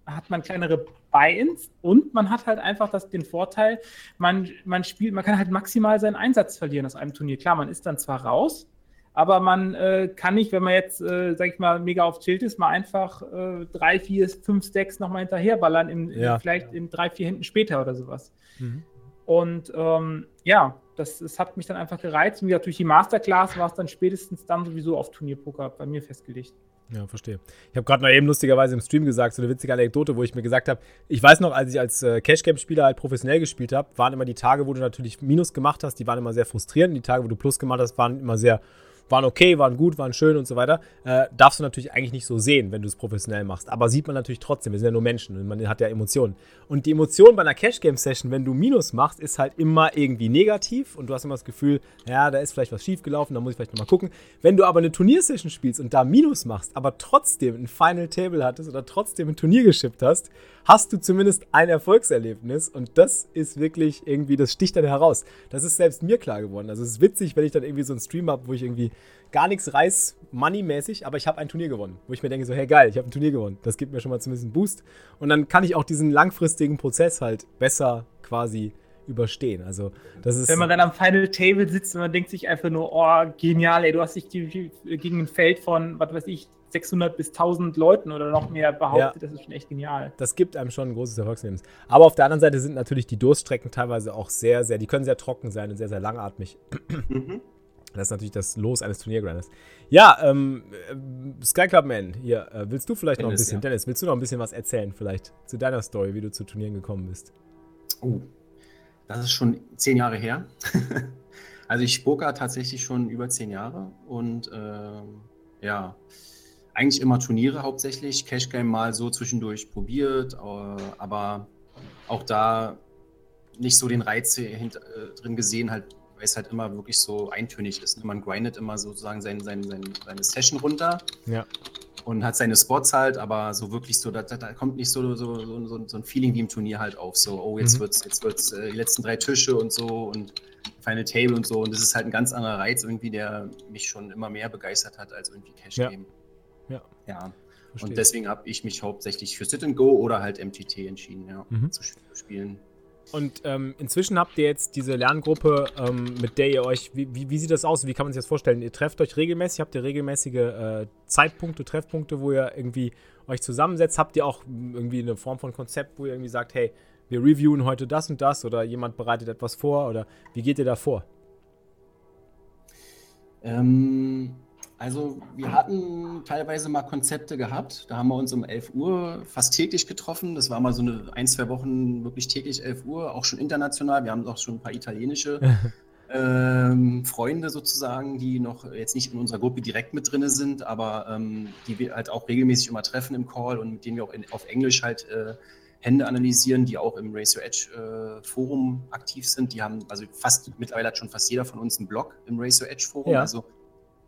Speaker 3: hat man kleinere Buy-ins und man hat halt einfach das, den Vorteil, man, man spielt, man kann halt maximal seinen Einsatz verlieren aus einem Turnier. Klar, man ist dann zwar raus, aber man äh, kann nicht, wenn man jetzt, äh, sag ich mal, mega auf Tilt ist, mal einfach äh, drei, vier, fünf Stacks nochmal hinterherballern, im, ja. vielleicht in drei, vier Hinten später oder sowas. Mhm. Und ähm, ja, das, das hat mich dann einfach gereizt. Und wie durch die Masterclass war es dann spätestens dann sowieso auf Turnierpoker bei mir festgelegt.
Speaker 1: Ja, verstehe. Ich habe gerade mal eben lustigerweise im Stream gesagt, so eine witzige Anekdote, wo ich mir gesagt habe, ich weiß noch, als ich als äh, Cashcam-Spieler halt professionell gespielt habe, waren immer die Tage, wo du natürlich Minus gemacht hast, die waren immer sehr frustrierend. Die Tage, wo du Plus gemacht hast, waren immer sehr waren okay, waren gut, waren schön und so weiter. Äh, darfst du natürlich eigentlich nicht so sehen, wenn du es professionell machst. Aber sieht man natürlich trotzdem. Wir sind ja nur Menschen und man hat ja Emotionen. Und die Emotion bei einer Cash-Game-Session, wenn du Minus machst, ist halt immer irgendwie negativ und du hast immer das Gefühl, ja, da ist vielleicht was schiefgelaufen, da muss ich vielleicht nochmal gucken. Wenn du aber eine Turniersession spielst und da Minus machst, aber trotzdem ein Final Table hattest oder trotzdem ein Turnier geschippt hast, hast du zumindest ein Erfolgserlebnis und das ist wirklich irgendwie, das sticht dann heraus. Das ist selbst mir klar geworden. Also es ist witzig, wenn ich dann irgendwie so einen Stream habe, wo ich irgendwie gar nichts reiß, money-mäßig, aber ich habe ein Turnier gewonnen. Wo ich mir denke, so, hey geil, ich habe ein Turnier gewonnen. Das gibt mir schon mal zumindest einen Boost. Und dann kann ich auch diesen langfristigen Prozess halt besser quasi überstehen. Also das ist.
Speaker 3: Wenn man dann am Final Table sitzt und man denkt sich einfach nur, oh, genial, ey, du hast dich gegen ein Feld von, was weiß ich, 600 bis 1000 Leuten oder noch mehr behauptet, ja, das ist schon echt genial.
Speaker 1: Das gibt einem schon ein großes Erfolgserlebnis. Aber auf der anderen Seite sind natürlich die Durststrecken teilweise auch sehr, sehr, die können sehr trocken sein und sehr, sehr langatmig. Mhm. Das ist natürlich das Los eines Turniergrindes. Ja, ähm, äh, Sky Club Man, hier, äh, willst du vielleicht Dennis, noch ein bisschen, ja. Dennis, willst du noch ein bisschen was erzählen, vielleicht zu deiner Story, wie du zu Turnieren gekommen bist?
Speaker 5: Oh, das ist schon zehn Jahre her. [laughs] also ich poker tatsächlich schon über zehn Jahre und äh, ja, eigentlich immer Turniere hauptsächlich, Cash Game mal so zwischendurch probiert, äh, aber auch da nicht so den Reiz äh, drin gesehen, halt, weil es halt immer wirklich so eintönig ist. Ne? Man grindet immer sozusagen sein, sein, sein, seine Session runter
Speaker 1: ja.
Speaker 5: und hat seine Spots halt, aber so wirklich so, da, da kommt nicht so, so, so, so, ein Feeling wie im Turnier halt auf. So, oh, jetzt mhm. wird's, jetzt wird's äh, die letzten drei Tische und so und Final Table und so. Und das ist halt ein ganz anderer Reiz irgendwie, der mich schon immer mehr begeistert hat als irgendwie Cash Game. Ja.
Speaker 1: Ja.
Speaker 5: Ja. Verstehe. Und deswegen habe ich mich hauptsächlich für Sit and Go oder halt MTT entschieden, ja, mhm. zu spielen.
Speaker 1: Und ähm, inzwischen habt ihr jetzt diese Lerngruppe, ähm, mit der ihr euch, wie, wie, wie, sieht das aus? Wie kann man sich das vorstellen? Ihr trefft euch regelmäßig, habt ihr regelmäßige äh, Zeitpunkte, Treffpunkte, wo ihr irgendwie euch zusammensetzt? Habt ihr auch irgendwie eine Form von Konzept, wo ihr irgendwie sagt, hey, wir reviewen heute das und das oder jemand bereitet etwas vor oder wie geht ihr da vor?
Speaker 5: Ähm, also wir hatten teilweise mal Konzepte gehabt. Da haben wir uns um 11 Uhr fast täglich getroffen. Das war mal so eine ein, zwei Wochen wirklich täglich 11 Uhr, auch schon international. Wir haben auch schon ein paar italienische [laughs] ähm, Freunde sozusagen, die noch jetzt nicht in unserer Gruppe direkt mit drin sind, aber ähm, die wir halt auch regelmäßig immer treffen im Call und mit denen wir auch in, auf Englisch halt äh, Hände analysieren, die auch im Race Your Edge äh, Forum aktiv sind. Die haben, also fast, mittlerweile hat schon fast jeder von uns einen Blog im Race Your Edge Forum.
Speaker 1: Ja.
Speaker 5: Also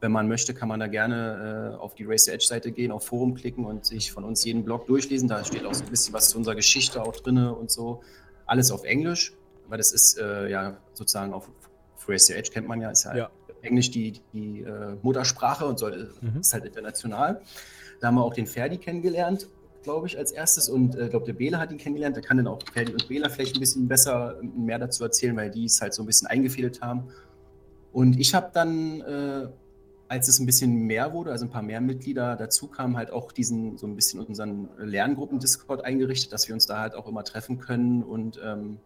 Speaker 5: wenn man möchte, kann man da gerne äh, auf die Race the Edge Seite gehen, auf Forum klicken und sich von uns jeden Blog durchlesen. Da steht auch so ein bisschen was zu unserer Geschichte auch drin und so. Alles auf Englisch, weil das ist äh, ja sozusagen auf Race the Edge kennt man ja, ist ja, ja. Englisch die, die äh, Muttersprache und soll, mhm. ist halt international. Da haben wir auch den Ferdi kennengelernt. glaube ich, als erstes. Und ich äh, glaube, der Bela hat ihn kennengelernt. Der kann dann auch Ferdi und Bela vielleicht ein bisschen besser mehr dazu erzählen, weil die es halt so ein bisschen eingefädelt haben. Und ich habe dann, äh, als es ein bisschen mehr wurde, also ein paar mehr Mitglieder dazu kamen, halt auch diesen so ein bisschen unseren Lerngruppen-Discord eingerichtet, dass wir uns da halt auch immer treffen können und ähm,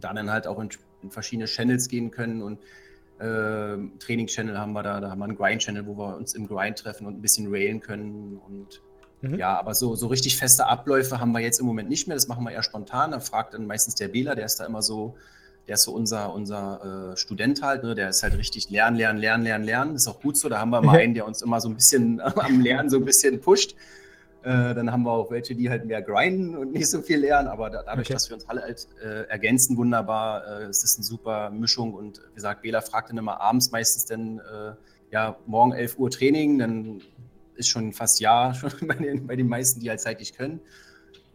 Speaker 5: da dann halt auch in, in verschiedene Channels gehen können und äh, Training-Channel haben wir da, da haben wir einen Grind-Channel, wo wir uns im Grind treffen und ein bisschen railen können. Und mhm. ja, aber so, so richtig feste Abläufe haben wir jetzt im Moment nicht mehr. Das machen wir eher spontan. Da fragt dann meistens der Bela, der ist da immer so, der ist so unser, unser äh, Student halt, ne? der ist halt richtig lernen, lernen, lernen, lernen, lernen. Ist auch gut so. Da haben wir mal einen, der uns immer so ein bisschen [laughs] am Lernen so ein bisschen pusht. Äh, dann haben wir auch welche, die halt mehr grinden und nicht so viel lernen, aber da, dadurch, okay. dass wir uns alle halt äh, ergänzen, wunderbar, äh, es ist eine super Mischung und wie gesagt, Bela fragt dann immer abends meistens dann, äh, ja, morgen 11 Uhr Training, dann ist schon fast ja schon [laughs] bei den, bei den meisten, die halt zeitlich können.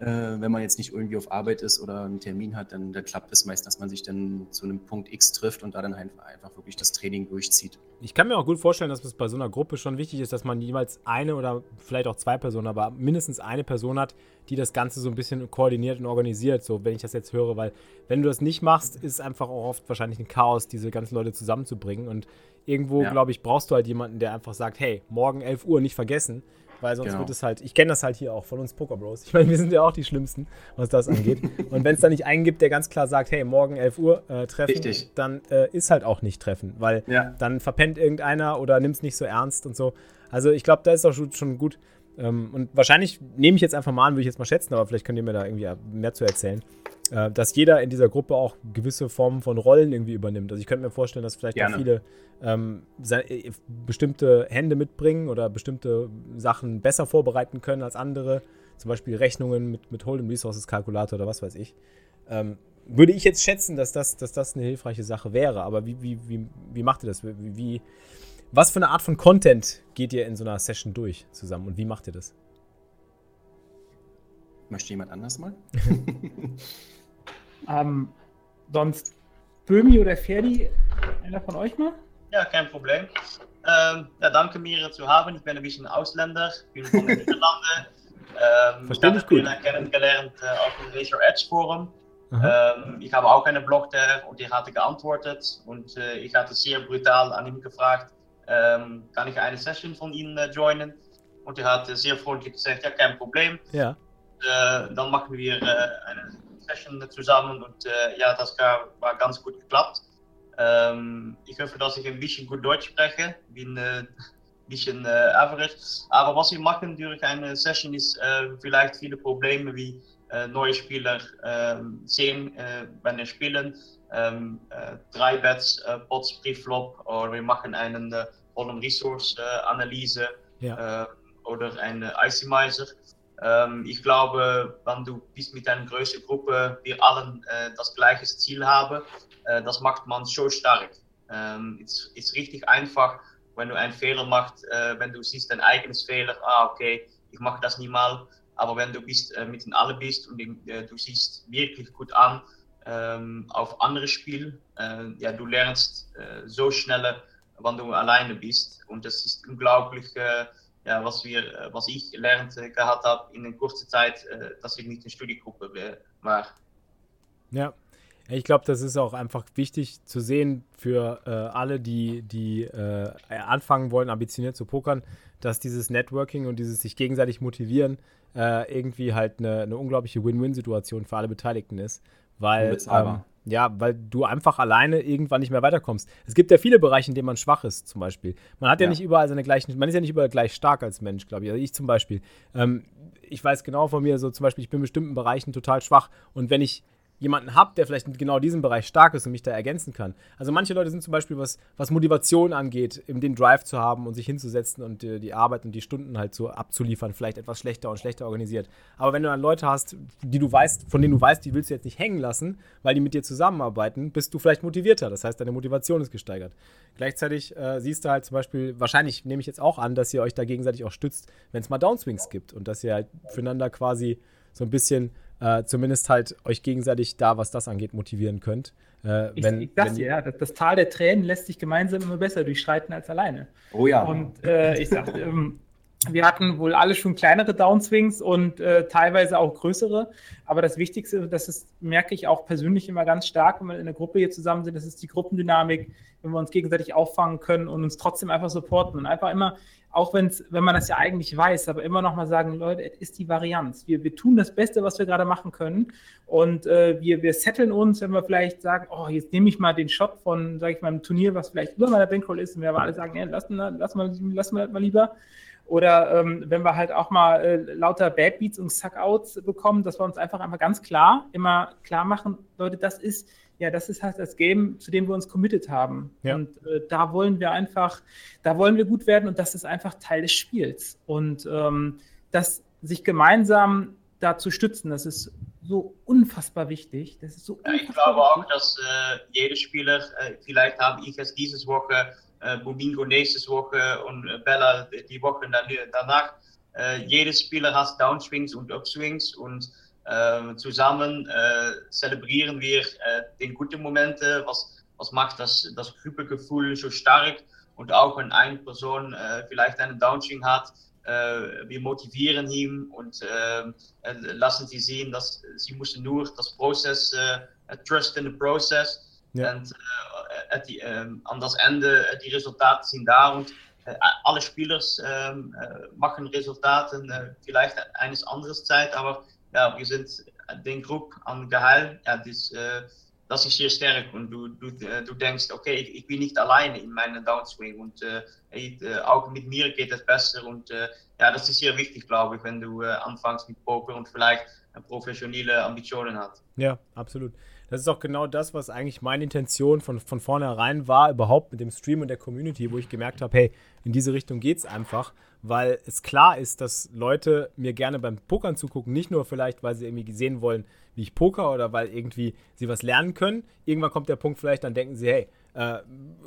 Speaker 5: Äh, wenn man jetzt nicht irgendwie auf Arbeit ist oder einen Termin hat, dann, dann klappt es meist, dass man sich dann zu einem Punkt X trifft und da dann einfach, einfach wirklich das Training durchzieht.
Speaker 1: Ich kann mir auch gut vorstellen, dass es bei so einer Gruppe schon wichtig ist, dass man jeweils eine oder vielleicht auch zwei Personen, aber mindestens eine Person hat, die das Ganze so ein bisschen koordiniert und organisiert, so wenn ich das jetzt höre, weil wenn du das nicht machst, ist es einfach auch oft wahrscheinlich ein Chaos, diese ganzen Leute zusammenzubringen und irgendwo, ja. glaube ich, brauchst du halt jemanden, der einfach sagt, hey, morgen 11 Uhr nicht vergessen weil sonst genau. wird es halt, ich kenne das halt hier auch von uns Poker Bros. Ich meine, wir sind ja auch die Schlimmsten, was das angeht. [laughs] Und wenn es da nicht einen gibt, der ganz klar sagt, hey, morgen 11 Uhr äh, treffen, Richtig. dann äh, ist halt auch nicht treffen, weil ja. dann verpennt irgendeiner oder nimmt es nicht so ernst und so. Also ich glaube, da ist auch schon, gut. Ähm, und wahrscheinlich nehme ich jetzt einfach mal an, würde ich jetzt mal schätzen, aber vielleicht könnt ihr mir da irgendwie mehr zu erzählen äh, dass jeder in dieser Gruppe auch gewisse Formen von Rollen irgendwie übernimmt. Also ich könnte mir vorstellen, dass vielleicht Gerne. auch viele ähm, äh, bestimmte Hände mitbringen oder bestimmte Sachen besser vorbereiten können als andere. Zum Beispiel Rechnungen mit, mit Hold'em Resources Kalkulator oder was weiß ich. Ähm, würde ich jetzt schätzen, dass das, dass das eine hilfreiche Sache wäre. Aber wie, wie, wie, wie macht ihr das? Wie, wie, was für eine Art von Content geht ihr in so einer Session durch zusammen und wie macht ihr das?
Speaker 5: Möchte jemand anders mal? [laughs]
Speaker 3: Ähm, sonst Böhmi oder Ferdi, einer von euch mal?
Speaker 6: Ja, kein Problem. Ähm, ja, danke mir hier zu haben. Ich bin ein bisschen Ausländer, bin von den [laughs] Niederlanden. Ähm,
Speaker 1: Verstehe ich gut.
Speaker 6: kennengelernt äh, auf dem Laser Edge Forum. Ähm, ich habe auch einen Blog da und er hatte geantwortet und äh, ich hatte sehr brutal an ihm gefragt, ähm, kann ich eine Session von Ihnen äh, joinen? Und er hat sehr freundlich gesagt, ja, kein Problem.
Speaker 1: Ja.
Speaker 6: Äh, dann machen wir eine Session zusammen und ja, das war ganz gut geklappt. Ähm, ich hoffe, dass ich ein bisschen gut Deutsch spreche, bin bisschen äh, [laughs] average. Aber was wir machen durch eine Session ist äh, vielleicht viele Probleme wie neue Spieler ähm, sehen, äh, wenn sie spielen. Ähm, äh, drei Bets, äh, Pots pre-flop oder wir machen eine äh, Resource-Analyse ja. oder eine Icemizer. Ähm, ich glaube, wenn du bist mit einer größeren Gruppe, wir allen äh, das gleiche Ziel haben, äh, das macht man so stark. Es ist richtig einfach, wenn du einen Fehler machst, äh, wenn du siehst dein eigenes Fehler, ah okay, ich mache das nie mal. Aber wenn du bist, äh, mit den alle bist und äh, du siehst wirklich gut an ähm, auf andere Spiel, äh, ja, du lernst so schneller, wenn du alleine bist. Und das ist unglaublich ja, was, wir, äh, was ich gelernt äh, gehabt habe in einer kurzen Zeit, äh, dass ich nicht in Studiegruppe war.
Speaker 1: Ja, ich glaube, das ist auch einfach wichtig zu sehen für äh, alle, die, die äh, anfangen wollen, ambitioniert zu pokern, dass dieses Networking und dieses sich gegenseitig motivieren äh, irgendwie halt eine, eine unglaubliche Win-Win-Situation für alle Beteiligten ist. Weil ähm, ja, weil du einfach alleine irgendwann nicht mehr weiterkommst. Es gibt ja viele Bereiche, in denen man schwach ist, zum Beispiel. Man hat ja, ja nicht überall seine gleichen, man ist ja nicht überall gleich stark als Mensch, glaube ich. Also ich zum Beispiel. Ähm, ich weiß genau von mir, so zum Beispiel, ich bin in bestimmten Bereichen total schwach. Und wenn ich jemanden habe, der vielleicht in genau diesem Bereich stark ist und mich da ergänzen kann. Also manche Leute sind zum Beispiel, was, was Motivation angeht, eben den Drive zu haben und sich hinzusetzen und äh, die Arbeit und die Stunden halt so abzuliefern, vielleicht etwas schlechter und schlechter organisiert. Aber wenn du dann Leute hast, die du weißt, von denen du weißt, die willst du jetzt nicht hängen lassen, weil die mit dir zusammenarbeiten, bist du vielleicht motivierter. Das heißt, deine Motivation ist gesteigert. Gleichzeitig äh, siehst du halt zum Beispiel, wahrscheinlich nehme ich jetzt auch an, dass ihr euch da gegenseitig auch stützt, wenn es mal Downswings gibt und dass ihr halt füreinander quasi so ein bisschen äh, zumindest halt euch gegenseitig da, was das angeht, motivieren könnt.
Speaker 3: Äh, ich, wenn, ich sag dir, ja, das, das, Tal der Tränen lässt sich gemeinsam immer besser durchschreiten als alleine.
Speaker 5: Oh ja.
Speaker 3: Und äh, ich sag, ähm, wir hatten wohl alle schon kleinere Downswings und äh, teilweise auch größere. Aber das Wichtigste, das ist, merke ich auch persönlich immer ganz stark, wenn wir in einer Gruppe hier zusammen sind, das ist die Gruppendynamik, wenn wir uns gegenseitig auffangen können und uns trotzdem einfach supporten und einfach immer, auch wenn's, wenn man das ja eigentlich weiß, aber immer noch mal sagen, Leute, es ist die Varianz. Wir, wir tun das Beste, was wir gerade machen können. Und äh, wir, wir setteln uns, wenn wir vielleicht sagen, oh, jetzt nehme ich mal den Shot von, sage ich mal, einem Turnier, was vielleicht über meiner Bankroll ist. Und wir aber alle sagen, ja, lassen, lassen, wir, lassen wir das mal lieber oder ähm, wenn wir halt auch mal äh, lauter Bad Beats und Suckouts bekommen, dass wir uns einfach einmal ganz klar immer klar machen, Leute, das ist ja, das ist halt das Game, zu dem wir uns committed haben. Ja. Und äh, da wollen wir einfach, da wollen wir gut werden und das ist einfach Teil des Spiels. Und ähm, das sich gemeinsam da zu stützen, das ist so unfassbar wichtig. Das ist so
Speaker 6: ja, ich glaube wichtig. auch, dass äh, jeder Spieler, äh, vielleicht habe ich es diese Woche äh, Bomingo nächste Woche und äh, Bella die Woche danach. Äh, jedes Spieler hat Downswings und Upswings und äh, zusammen äh, zelebrieren wir äh, den guten Momente, was, was macht das, das Gruppengefühl so stark und auch wenn eine Person vielleicht einen Downswing hat, wir motivieren ihn und lassen sie sehen, dass sie müssen nur das Prozess, trust in the process ja. Und äh, die, äh, an das Ende, äh, die Resultate sind da und äh, alle Spieler ähm, äh, machen Resultate, vielleicht eines anderen Zeit, aber ja, wir sind den Gruppe an Geheil, ja, das, das ist sehr stark und du, du, du denkst, okay, alleine in meinem Downswing und auch mit mir geht es besser und ja, das ist sehr wichtig, glaube ich, wenn du anfängst mit Poker und vielleicht professionelle Ambitionen hast.
Speaker 1: Ja, absolut. Das ist auch genau das, was eigentlich meine Intention von, von vornherein war, überhaupt mit dem Stream und der Community, wo ich gemerkt habe, hey, in diese Richtung geht es einfach, weil es klar ist, dass Leute mir gerne beim Pokern zugucken, nicht nur vielleicht, weil sie irgendwie sehen wollen, wie ich poker oder weil irgendwie sie was lernen können. Irgendwann kommt der Punkt vielleicht, dann denken sie, hey, äh,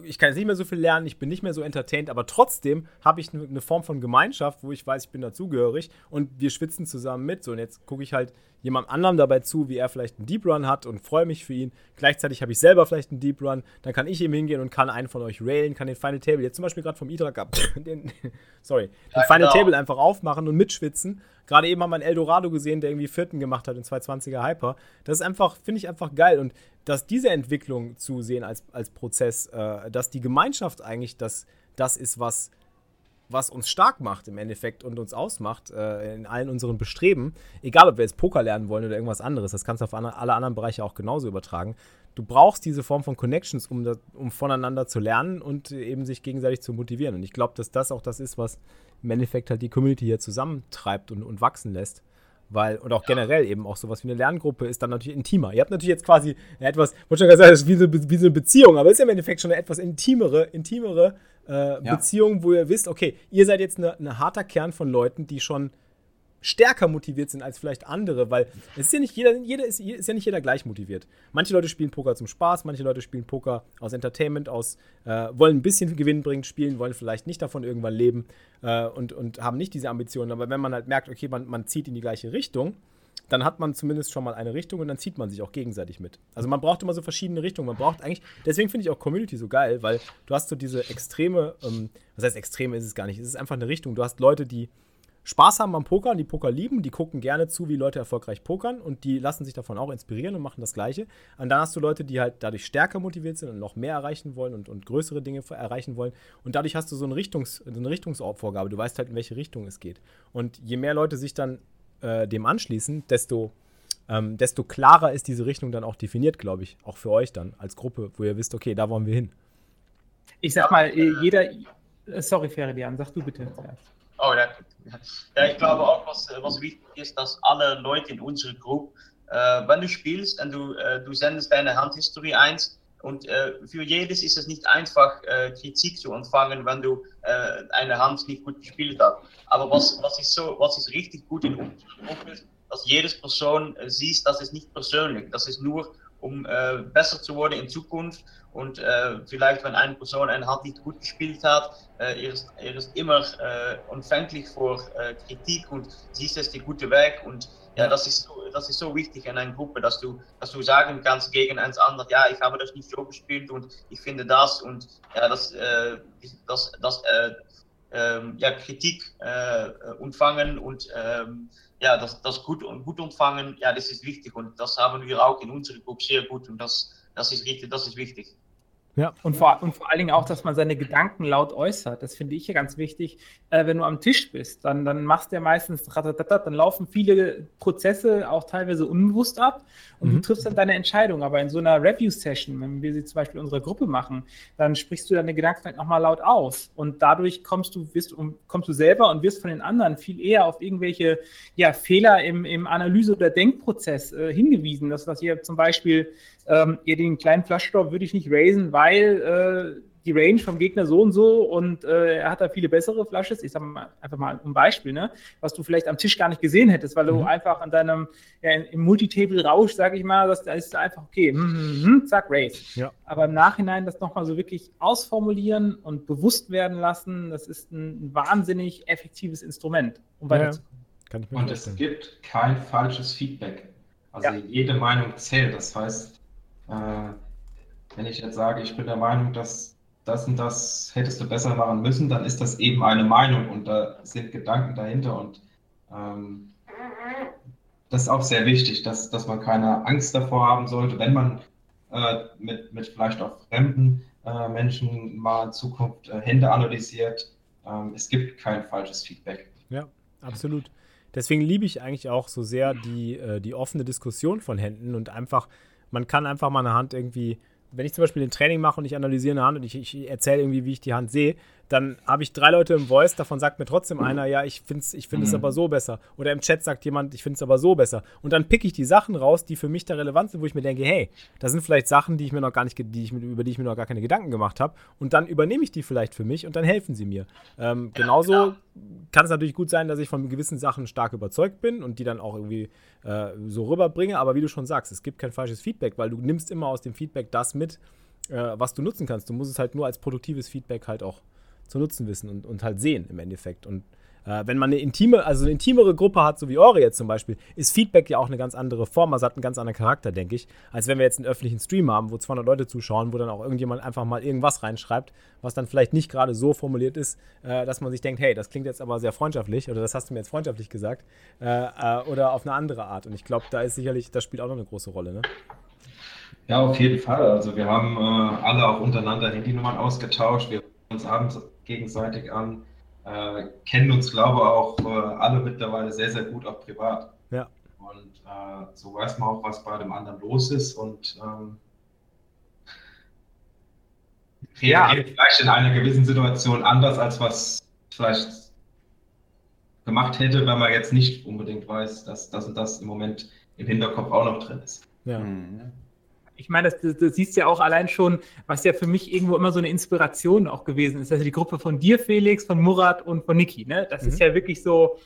Speaker 1: ich kann jetzt nicht mehr so viel lernen, ich bin nicht mehr so entertained, aber trotzdem habe ich eine Form von Gemeinschaft, wo ich weiß, ich bin dazugehörig und wir schwitzen zusammen mit. So, und jetzt gucke ich halt jemand anderem dabei zu, wie er vielleicht einen Deep Run hat und freue mich für ihn. Gleichzeitig habe ich selber vielleicht einen Deep Run, dann kann ich eben hingehen und kann einen von euch railen, kann den Final Table, jetzt zum Beispiel gerade vom Idrak ab, [laughs] den, sorry, den ja, Final genau. Table einfach aufmachen und mitschwitzen. Gerade eben haben wir einen Eldorado gesehen, der irgendwie vierten gemacht hat in 220er Hyper. Das ist einfach, finde ich einfach geil. Und dass diese Entwicklung zu sehen als, als Prozess, äh, dass die Gemeinschaft eigentlich das, das ist, was, was uns stark macht im Endeffekt und uns ausmacht äh, in allen unseren Bestreben, egal ob wir jetzt Poker lernen wollen oder irgendwas anderes, das kannst du auf alle anderen Bereiche auch genauso übertragen. Du brauchst diese Form von Connections, um, das, um voneinander zu lernen und eben sich gegenseitig zu motivieren. Und ich glaube, dass das auch das ist, was im Endeffekt halt die Community hier zusammentreibt und, und wachsen lässt. Weil, und auch generell eben auch sowas wie eine Lerngruppe ist dann natürlich intimer. Ihr habt natürlich jetzt quasi etwas, wollte schon gesagt, das ist wie so, wie so eine Beziehung, aber ist ja im Endeffekt schon eine etwas intimere, intimere äh, ja. Beziehung, wo ihr wisst, okay, ihr seid jetzt ein eine harter Kern von Leuten, die schon stärker motiviert sind als vielleicht andere, weil es ist ja nicht jeder, jeder ist, ist, ja nicht jeder gleich motiviert. Manche Leute spielen Poker zum Spaß, manche Leute spielen Poker aus Entertainment, aus äh, wollen ein bisschen Gewinn bringen, spielen, wollen vielleicht nicht davon irgendwann leben äh, und, und haben nicht diese Ambitionen. Aber wenn man halt merkt, okay, man, man zieht in die gleiche Richtung, dann hat man zumindest schon mal eine Richtung und dann zieht man sich auch gegenseitig mit. Also man braucht immer so verschiedene Richtungen. Man braucht eigentlich, deswegen finde ich auch Community so geil, weil du hast so diese extreme, ähm, was heißt extreme ist es gar nicht, es ist einfach eine Richtung. Du hast Leute, die Spaß haben am Pokern, die Poker lieben, die gucken gerne zu, wie Leute erfolgreich pokern und die lassen sich davon auch inspirieren und machen das Gleiche. Und dann hast du Leute, die halt dadurch stärker motiviert sind und noch mehr erreichen wollen und, und größere Dinge erreichen wollen. Und dadurch hast du so eine, Richtungs-, so eine Richtungsvorgabe. Du weißt halt, in welche Richtung es geht. Und je mehr Leute sich dann äh, dem anschließen, desto, ähm, desto klarer ist diese Richtung dann auch definiert, glaube ich. Auch für euch dann als Gruppe, wo ihr wisst, okay, da wollen wir hin.
Speaker 3: Ich sag mal, jeder. Sorry, Feridian, sag du bitte zuerst.
Speaker 6: Oh, ja. ja, ich glaube auch, was, was wichtig ist, dass alle Leute in unserer Gruppe, äh, wenn du spielst und du, äh, du sendest deine Handhistorie ein, und äh, für jedes ist es nicht einfach, äh, Kritik zu empfangen, wenn du äh, eine Hand nicht gut gespielt hast. Aber was, was, ist, so, was ist richtig gut in Gruppe, dass jede Person äh, sieht, dass es nicht persönlich, das ist nur um äh, besser zu werden in Zukunft. Und äh, vielleicht, wenn eine Person eine Hand nicht gut gespielt hat, äh, er, ist, er ist immer empfänglich für Kritik und siehst es den guten Weg. Und ja, das ist, so, das ist so wichtig in einer Gruppe, dass du, dass du sagen kannst gegen eins anderes, ja, ich habe das nicht so gespielt und ich finde das. Und ja, das, äh, das, das ähm, ja, Kritik äh, empfangen und ähm, ja, das, das gut, gut empfangen, ja, das ist wichtig und das haben wir auch in unserer Gruppe sehr gut und das, das ist richtig, das ist wichtig.
Speaker 3: Ja. Und vor, und vor allen Dingen auch, dass man seine Gedanken laut äußert. Das finde ich ja ganz wichtig. Äh, wenn du am Tisch bist, dann, dann machst du ja meistens, dann laufen viele Prozesse auch teilweise unbewusst ab und mhm. du triffst dann deine Entscheidung. Aber in so einer Review-Session, wenn wir sie zum Beispiel in unserer Gruppe machen, dann sprichst du deine Gedanken halt nochmal laut aus. Und dadurch kommst du, wirst, kommst du selber und wirst von den anderen viel eher auf irgendwelche ja, Fehler im, im Analyse- oder Denkprozess äh, hingewiesen. Das, was ihr zum Beispiel ähm, ihr den kleinen Flaschenstoff würde ich nicht raisen, weil äh, die Range vom Gegner so und so und äh, er hat da viele bessere Flashes. Ich sage mal einfach mal ein Beispiel, ne? was du vielleicht am Tisch gar nicht gesehen hättest, weil du mhm. einfach an deinem ja, im Multitable-Rausch, sage ich mal, da ist einfach okay, hm, hm, zack, Race. Ja. Aber im Nachhinein das nochmal so wirklich ausformulieren und bewusst werden lassen, das ist ein, ein wahnsinnig effektives Instrument,
Speaker 7: um weiterzukommen. Ja. und es gibt kein falsches Feedback. Also jede Meinung zählt. Das heißt, äh, wenn ich jetzt sage, ich bin der Meinung, dass das und das hättest du besser machen müssen, dann ist das eben eine Meinung und da sind Gedanken dahinter und ähm, das ist auch sehr wichtig, dass, dass man keine Angst davor haben sollte, wenn man äh, mit, mit vielleicht auch fremden äh, Menschen mal in Zukunft äh, Hände analysiert. Ähm, es gibt kein falsches Feedback.
Speaker 1: Ja, absolut. Deswegen liebe ich eigentlich auch so sehr die, äh, die offene Diskussion von Händen und einfach man kann einfach mal eine Hand irgendwie, wenn ich zum Beispiel ein Training mache und ich analysiere eine Hand und ich, ich erzähle irgendwie, wie ich die Hand sehe, dann habe ich drei Leute im Voice, davon sagt mir trotzdem einer, ja, ich finde es ich find mhm. aber so besser. Oder im Chat sagt jemand, ich finde es aber so besser. Und dann picke ich die Sachen raus, die für mich da relevant sind, wo ich mir denke, hey, da sind vielleicht Sachen, die ich mir noch gar nicht, die ich, über die ich mir noch gar keine Gedanken gemacht habe. Und dann übernehme ich die vielleicht für mich und dann helfen sie mir. Ähm, genauso ja, kann es natürlich gut sein, dass ich von gewissen Sachen stark überzeugt bin und die dann auch irgendwie äh, so rüberbringe. Aber wie du schon sagst, es gibt kein falsches Feedback, weil du nimmst immer aus dem Feedback das mit, äh, was du nutzen kannst. Du musst es halt nur als produktives Feedback halt auch zu nutzen wissen und, und halt sehen im Endeffekt. Und äh, wenn man eine intime, also eine intimere Gruppe hat, so wie eure jetzt zum Beispiel, ist Feedback ja auch eine ganz andere Form. Also hat einen ganz anderen Charakter, denke ich, als wenn wir jetzt einen öffentlichen Stream haben, wo 200 Leute zuschauen, wo dann auch irgendjemand einfach mal irgendwas reinschreibt, was dann vielleicht nicht gerade so formuliert ist, äh, dass man sich denkt, hey, das klingt jetzt aber sehr freundschaftlich oder das hast du mir jetzt freundschaftlich gesagt äh, äh oder auf eine andere Art. Und ich glaube, da ist sicherlich, das spielt auch noch eine große Rolle, ne?
Speaker 7: Ja, auf jeden Fall. Also wir haben äh, alle auch untereinander Handynummern ausgetauscht. Wir haben uns abends gegenseitig an, äh, kennen uns, glaube ich, auch äh, alle mittlerweile sehr, sehr gut, auch privat.
Speaker 1: Ja.
Speaker 7: Und äh, so weiß man auch, was bei dem anderen los ist und ähm, reagiert ja. vielleicht in einer gewissen Situation anders, als was vielleicht gemacht hätte, wenn man jetzt nicht unbedingt weiß, dass das und das im Moment im Hinterkopf auch noch drin ist.
Speaker 3: Ja. Mhm ich meine, das, das, das, siehst ja auch allein schon, was ja für mich irgendwo immer so eine Inspiration auch gewesen ist. Also die Gruppe von dir, Felix, von Murat und von Niki. Ne? Das mhm. ist ja wirklich so,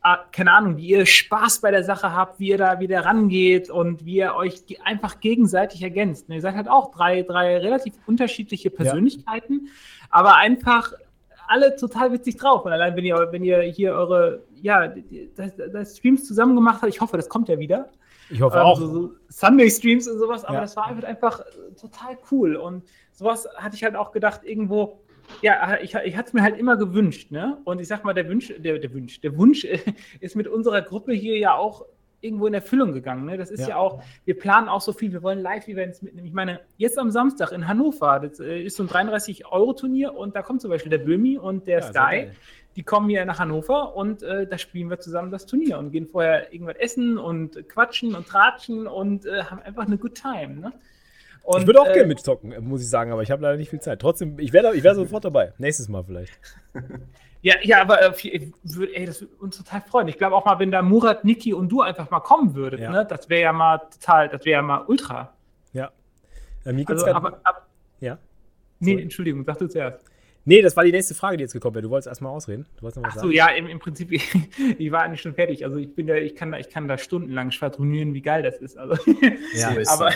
Speaker 3: ah, keine Ahnung, wie ihr Spaß bei der Sache habt, wie ihr da wieder rangeht und wie ihr euch einfach gegenseitig ergänzt. Ne? Ihr seid halt auch drei, drei relativ unterschiedliche Persönlichkeiten, ja. aber einfach alle total witzig drauf. Und allein, wenn ihr, wenn ihr hier eure, ja, das, das Streams zusammen gemacht habt, ich hoffe, das kommt ja wieder.
Speaker 1: Ich hoffe ähm, auch.
Speaker 3: So, Sunday-Streams und sowas, aber ja. das war halt einfach äh, total cool. Und sowas hatte ich halt auch gedacht, irgendwo, ja, ich, ich hatte es mir halt immer gewünscht, ne? Und ich sag mal, der Wunsch, der, der Wunsch, der Wunsch [laughs] ist mit unserer Gruppe hier ja auch irgendwo in Erfüllung gegangen. Ne? Das ist ja. ja. auch, wir planen auch so viel, wir wollen Live-Events mitnehmen. Ich meine, jetzt am Samstag in Hannover, das äh, ist so ein 33-Euro-Turnier und da kommt zum Beispiel der Böhmi und der ja, Sky die kommen hier nach Hannover und äh, da spielen wir zusammen das Turnier und gehen vorher irgendwas essen und quatschen und tratschen und äh, haben einfach eine good time. Ne?
Speaker 1: Und, ich würde auch äh, gerne mitzocken, muss ich sagen, aber ich habe leider nicht viel Zeit. Trotzdem, ich wäre ich wär sofort dabei. Nächstes Mal vielleicht. [laughs]
Speaker 3: Ja, ja, aber äh, ey, das würde uns total freuen. Ich glaube auch mal, wenn da Murat, Niki und du einfach mal kommen würdet, ja. ne, das wäre ja mal total, das wäre ja mal ultra.
Speaker 1: Ja.
Speaker 3: ja mir also, aber, aber, ja. Nee, Entschuldigung, sag du zuerst.
Speaker 1: Nee, das war die nächste Frage, die jetzt gekommen wäre. Du wolltest erstmal ausreden. Du
Speaker 3: wolltest noch was Ach so, sagen. ja, im, im Prinzip, [laughs] ich war eigentlich schon fertig. Also ich bin da, ich kann da, ich kann da stundenlang schwadronieren, wie geil das ist. Also, [laughs] ja, [laughs] aber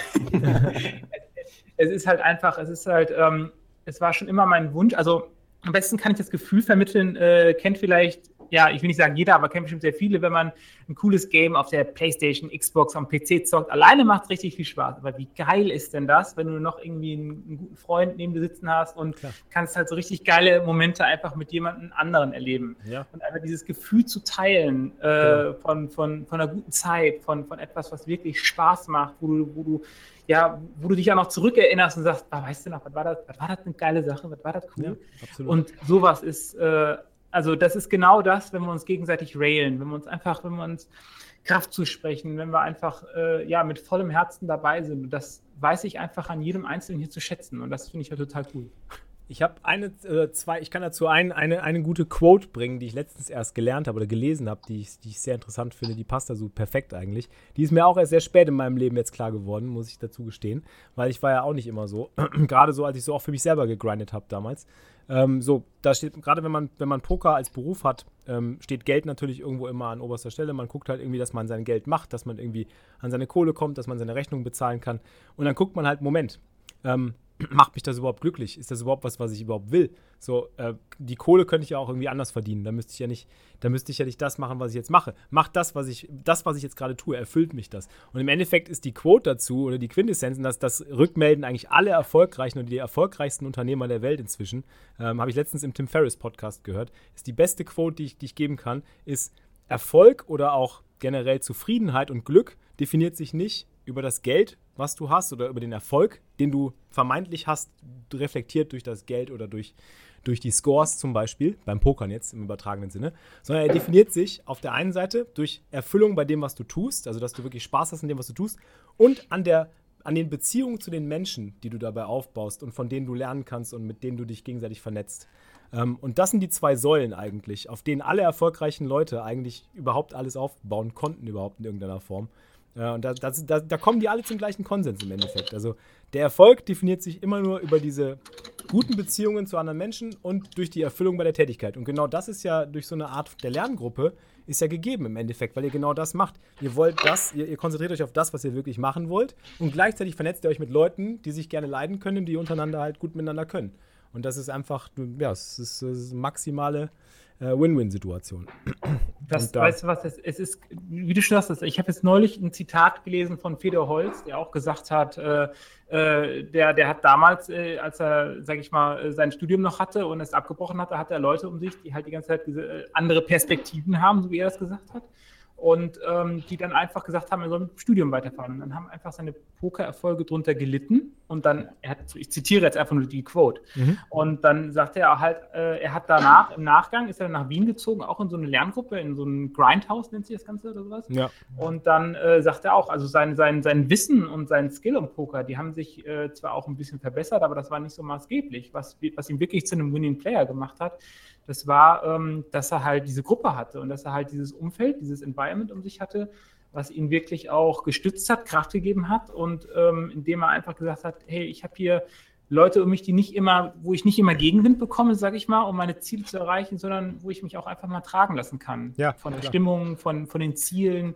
Speaker 3: es ist halt einfach, es ist halt, ähm, es war schon immer mein Wunsch. Also am besten kann ich das Gefühl vermitteln, äh, kennt vielleicht ja, ich will nicht sagen jeder, aber kennen bestimmt sehr viele, wenn man ein cooles Game auf der Playstation, Xbox, am PC zockt. Alleine macht es richtig viel Spaß. Aber wie geil ist denn das, wenn du noch irgendwie einen, einen guten Freund neben dir sitzen hast und
Speaker 1: Klar.
Speaker 3: kannst halt so richtig geile Momente einfach mit jemandem anderen erleben.
Speaker 1: Ja.
Speaker 3: Und einfach dieses Gefühl zu teilen äh,
Speaker 1: Genau.
Speaker 3: von, von, von einer guten Zeit, von, von etwas, was wirklich Spaß macht, wo du, wo du ja, wo du dich auch noch zurückerinnerst und sagst, ah, weißt du noch, was war das, was war das eine geile Sache, was war das cool?
Speaker 1: Ja, absolut.
Speaker 3: Und sowas ist, äh, also das ist genau das, wenn wir uns gegenseitig railen, wenn wir uns einfach, wenn wir uns Kraft zusprechen, wenn wir einfach äh, ja, mit vollem Herzen dabei sind. Und das weiß ich einfach an jedem Einzelnen hier zu schätzen. Und das finde ich ja total cool.
Speaker 1: Ich habe eine, äh, zwei, ich kann dazu ein, eine, eine gute Quote bringen, die ich letztens erst gelernt habe oder gelesen habe, die ich, die ich sehr interessant finde. Die passt da so perfekt eigentlich. Die ist mir auch erst sehr spät in meinem Leben jetzt klar geworden, muss ich dazu gestehen, weil ich war ja auch nicht immer so. [clears throat] gerade so, als ich so auch für mich selber gegrindet habe damals. Ähm, so, da steht, gerade wenn man, wenn man Poker als Beruf hat, ähm, steht Geld natürlich irgendwo immer an oberster Stelle. Man guckt halt irgendwie, dass man sein Geld macht, dass man irgendwie an seine Kohle kommt, dass man seine Rechnung bezahlen kann. Und dann guckt man halt, Moment, ähm, [clears throat] macht mich das überhaupt glücklich? Ist das überhaupt was, was ich überhaupt will? So, äh, die Kohle könnte ich ja auch irgendwie anders verdienen. Da müsste ich ja nicht, da müsste ich ja nicht das machen, was ich jetzt mache. Macht das, was ich, das, was ich jetzt gerade tue, erfüllt mich das. Und im Endeffekt ist die Quote dazu oder die Quintessenz, dass das rückmelden eigentlich alle erfolgreichen und die erfolgreichsten Unternehmer der Welt inzwischen, ähm, habe ich letztens im Tim Ferriss Podcast gehört, ist die beste Quote, die ich, die ich geben kann, ist Erfolg oder auch generell Zufriedenheit und Glück definiert sich nicht über das Geld, was du hast oder über den Erfolg, den du vermeintlich hast, reflektiert durch das Geld oder durch, durch die Scores zum Beispiel, beim Pokern jetzt im übertragenen Sinne, sondern er definiert sich auf der einen Seite durch Erfüllung bei dem, was du tust, also dass du wirklich Spaß hast in dem, was du tust, und an der an den Beziehungen zu den Menschen, die du dabei aufbaust und von denen du lernen kannst und mit denen du dich gegenseitig vernetzt. Ähm, und das sind die zwei Säulen eigentlich, auf denen alle erfolgreichen Leute eigentlich überhaupt alles aufbauen konnten, überhaupt in irgendeiner Form. Ja, und da, das, da, da kommen die alle zum gleichen Konsens im Endeffekt. Also der Erfolg definiert sich immer nur über diese guten Beziehungen zu anderen Menschen und durch die Erfüllung bei der Tätigkeit. Und genau das ist ja durch so eine Art der Lerngruppe ist ja gegeben im Endeffekt, weil ihr genau das macht. Ihr wollt das, ihr, ihr konzentriert euch auf das, was ihr wirklich machen wollt und gleichzeitig vernetzt ihr euch mit Leuten, die sich gerne leiden können, die untereinander halt gut miteinander können. Und das ist einfach, ja, es ist, es ist maximale Win-Win-Situation. [clears throat]
Speaker 3: Das,
Speaker 1: da-
Speaker 3: weißt du was, es, es ist, wie du schon sagst, ich habe jetzt neulich ein Zitat gelesen von Fedor Holz, der auch gesagt hat, äh, äh, der, der hat damals, äh, als er, sag ich mal, äh, sein Studium noch hatte und es abgebrochen hatte, hatte er Leute um sich, die halt die ganze Zeit äh, andere Perspektiven haben, so wie er das gesagt hat. Und ähm, die dann einfach gesagt haben, er soll mit dem Studium weiterfahren. Und dann haben einfach seine Pokererfolge drunter gelitten. Und dann, er hat, ich zitiere jetzt einfach nur die Quote.
Speaker 1: Mhm.
Speaker 3: Und dann sagte er halt, äh, er hat danach, im Nachgang ist er nach Wien gezogen, auch in so eine Lerngruppe, in so ein Grindhouse nennt sich das Ganze oder sowas.
Speaker 1: Ja,
Speaker 3: Und dann äh, sagt er auch, also sein, sein, sein Wissen und sein Skill im Poker, die haben sich äh, zwar auch ein bisschen verbessert, aber das war nicht so maßgeblich. Was, was ihn wirklich zu einem Winning Player gemacht hat, das war, ähm, dass er halt diese Gruppe hatte und dass er halt dieses Umfeld, dieses Environment um sich hatte, was ihn wirklich auch gestützt hat, Kraft gegeben hat und ähm, indem er einfach gesagt hat, hey, ich habe hier Leute um mich, die nicht immer, wo ich nicht immer Gegenwind bekomme, sage ich mal, um meine Ziele zu erreichen, sondern wo ich mich auch einfach mal tragen lassen kann.
Speaker 1: Ja,
Speaker 3: von der
Speaker 1: klar.
Speaker 3: Stimmung, von, von den Zielen.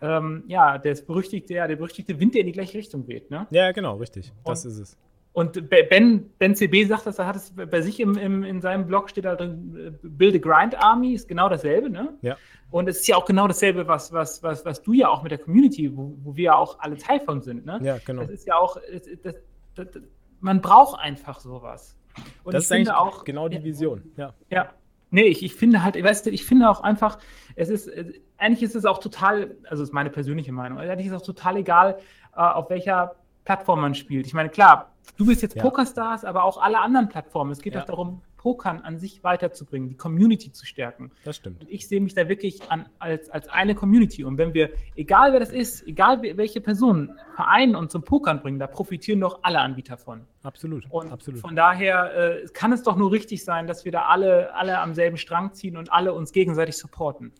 Speaker 3: Ähm, ja, der berüchtigte, der berüchtigte Wind, der in die gleiche Richtung weht. Ne?
Speaker 1: ja genau, richtig. Das
Speaker 3: Und-
Speaker 1: ist es.
Speaker 3: Und Be- Ben, ben CB sagt das, er hat es bei sich im, im, in seinem Blog steht da drin, äh, Build a Grind Army, ist genau dasselbe, ne?
Speaker 1: Ja.
Speaker 3: Und es ist ja auch genau dasselbe, was, was, was, was du ja auch mit der Community, wo, wo wir ja auch alle Teil von sind, ne?
Speaker 1: Ja, genau.
Speaker 3: Das ist ja auch, das, das, das, man braucht einfach sowas. Und
Speaker 1: das
Speaker 3: ich
Speaker 1: ist
Speaker 3: finde auch,
Speaker 1: genau die Vision. Ja.
Speaker 3: ja. Nee, ich, ich finde halt, weißt du, ich finde auch einfach, es ist, eigentlich ist es auch total, also ist meine persönliche Meinung, eigentlich ist es auch total egal, äh, auf welcher Plattform man spielt. Ich meine, klar, du bist jetzt
Speaker 1: Ja.
Speaker 3: Pokerstars, aber auch alle anderen Plattformen. Es geht
Speaker 1: Ja.
Speaker 3: doch darum, Pokern an sich weiterzubringen, die Community zu stärken.
Speaker 1: Das stimmt.
Speaker 3: Und ich sehe mich da wirklich an, als, als eine Community. Und wenn wir, egal wer das ist, egal welche Personen, Vereinen und zum Pokern bringen, da profitieren doch alle Anbieter von.
Speaker 1: Absolut.
Speaker 3: Und
Speaker 1: Absolut.
Speaker 3: von daher äh, kann es doch nur richtig sein, dass wir da alle, alle am selben Strang ziehen und alle uns gegenseitig supporten.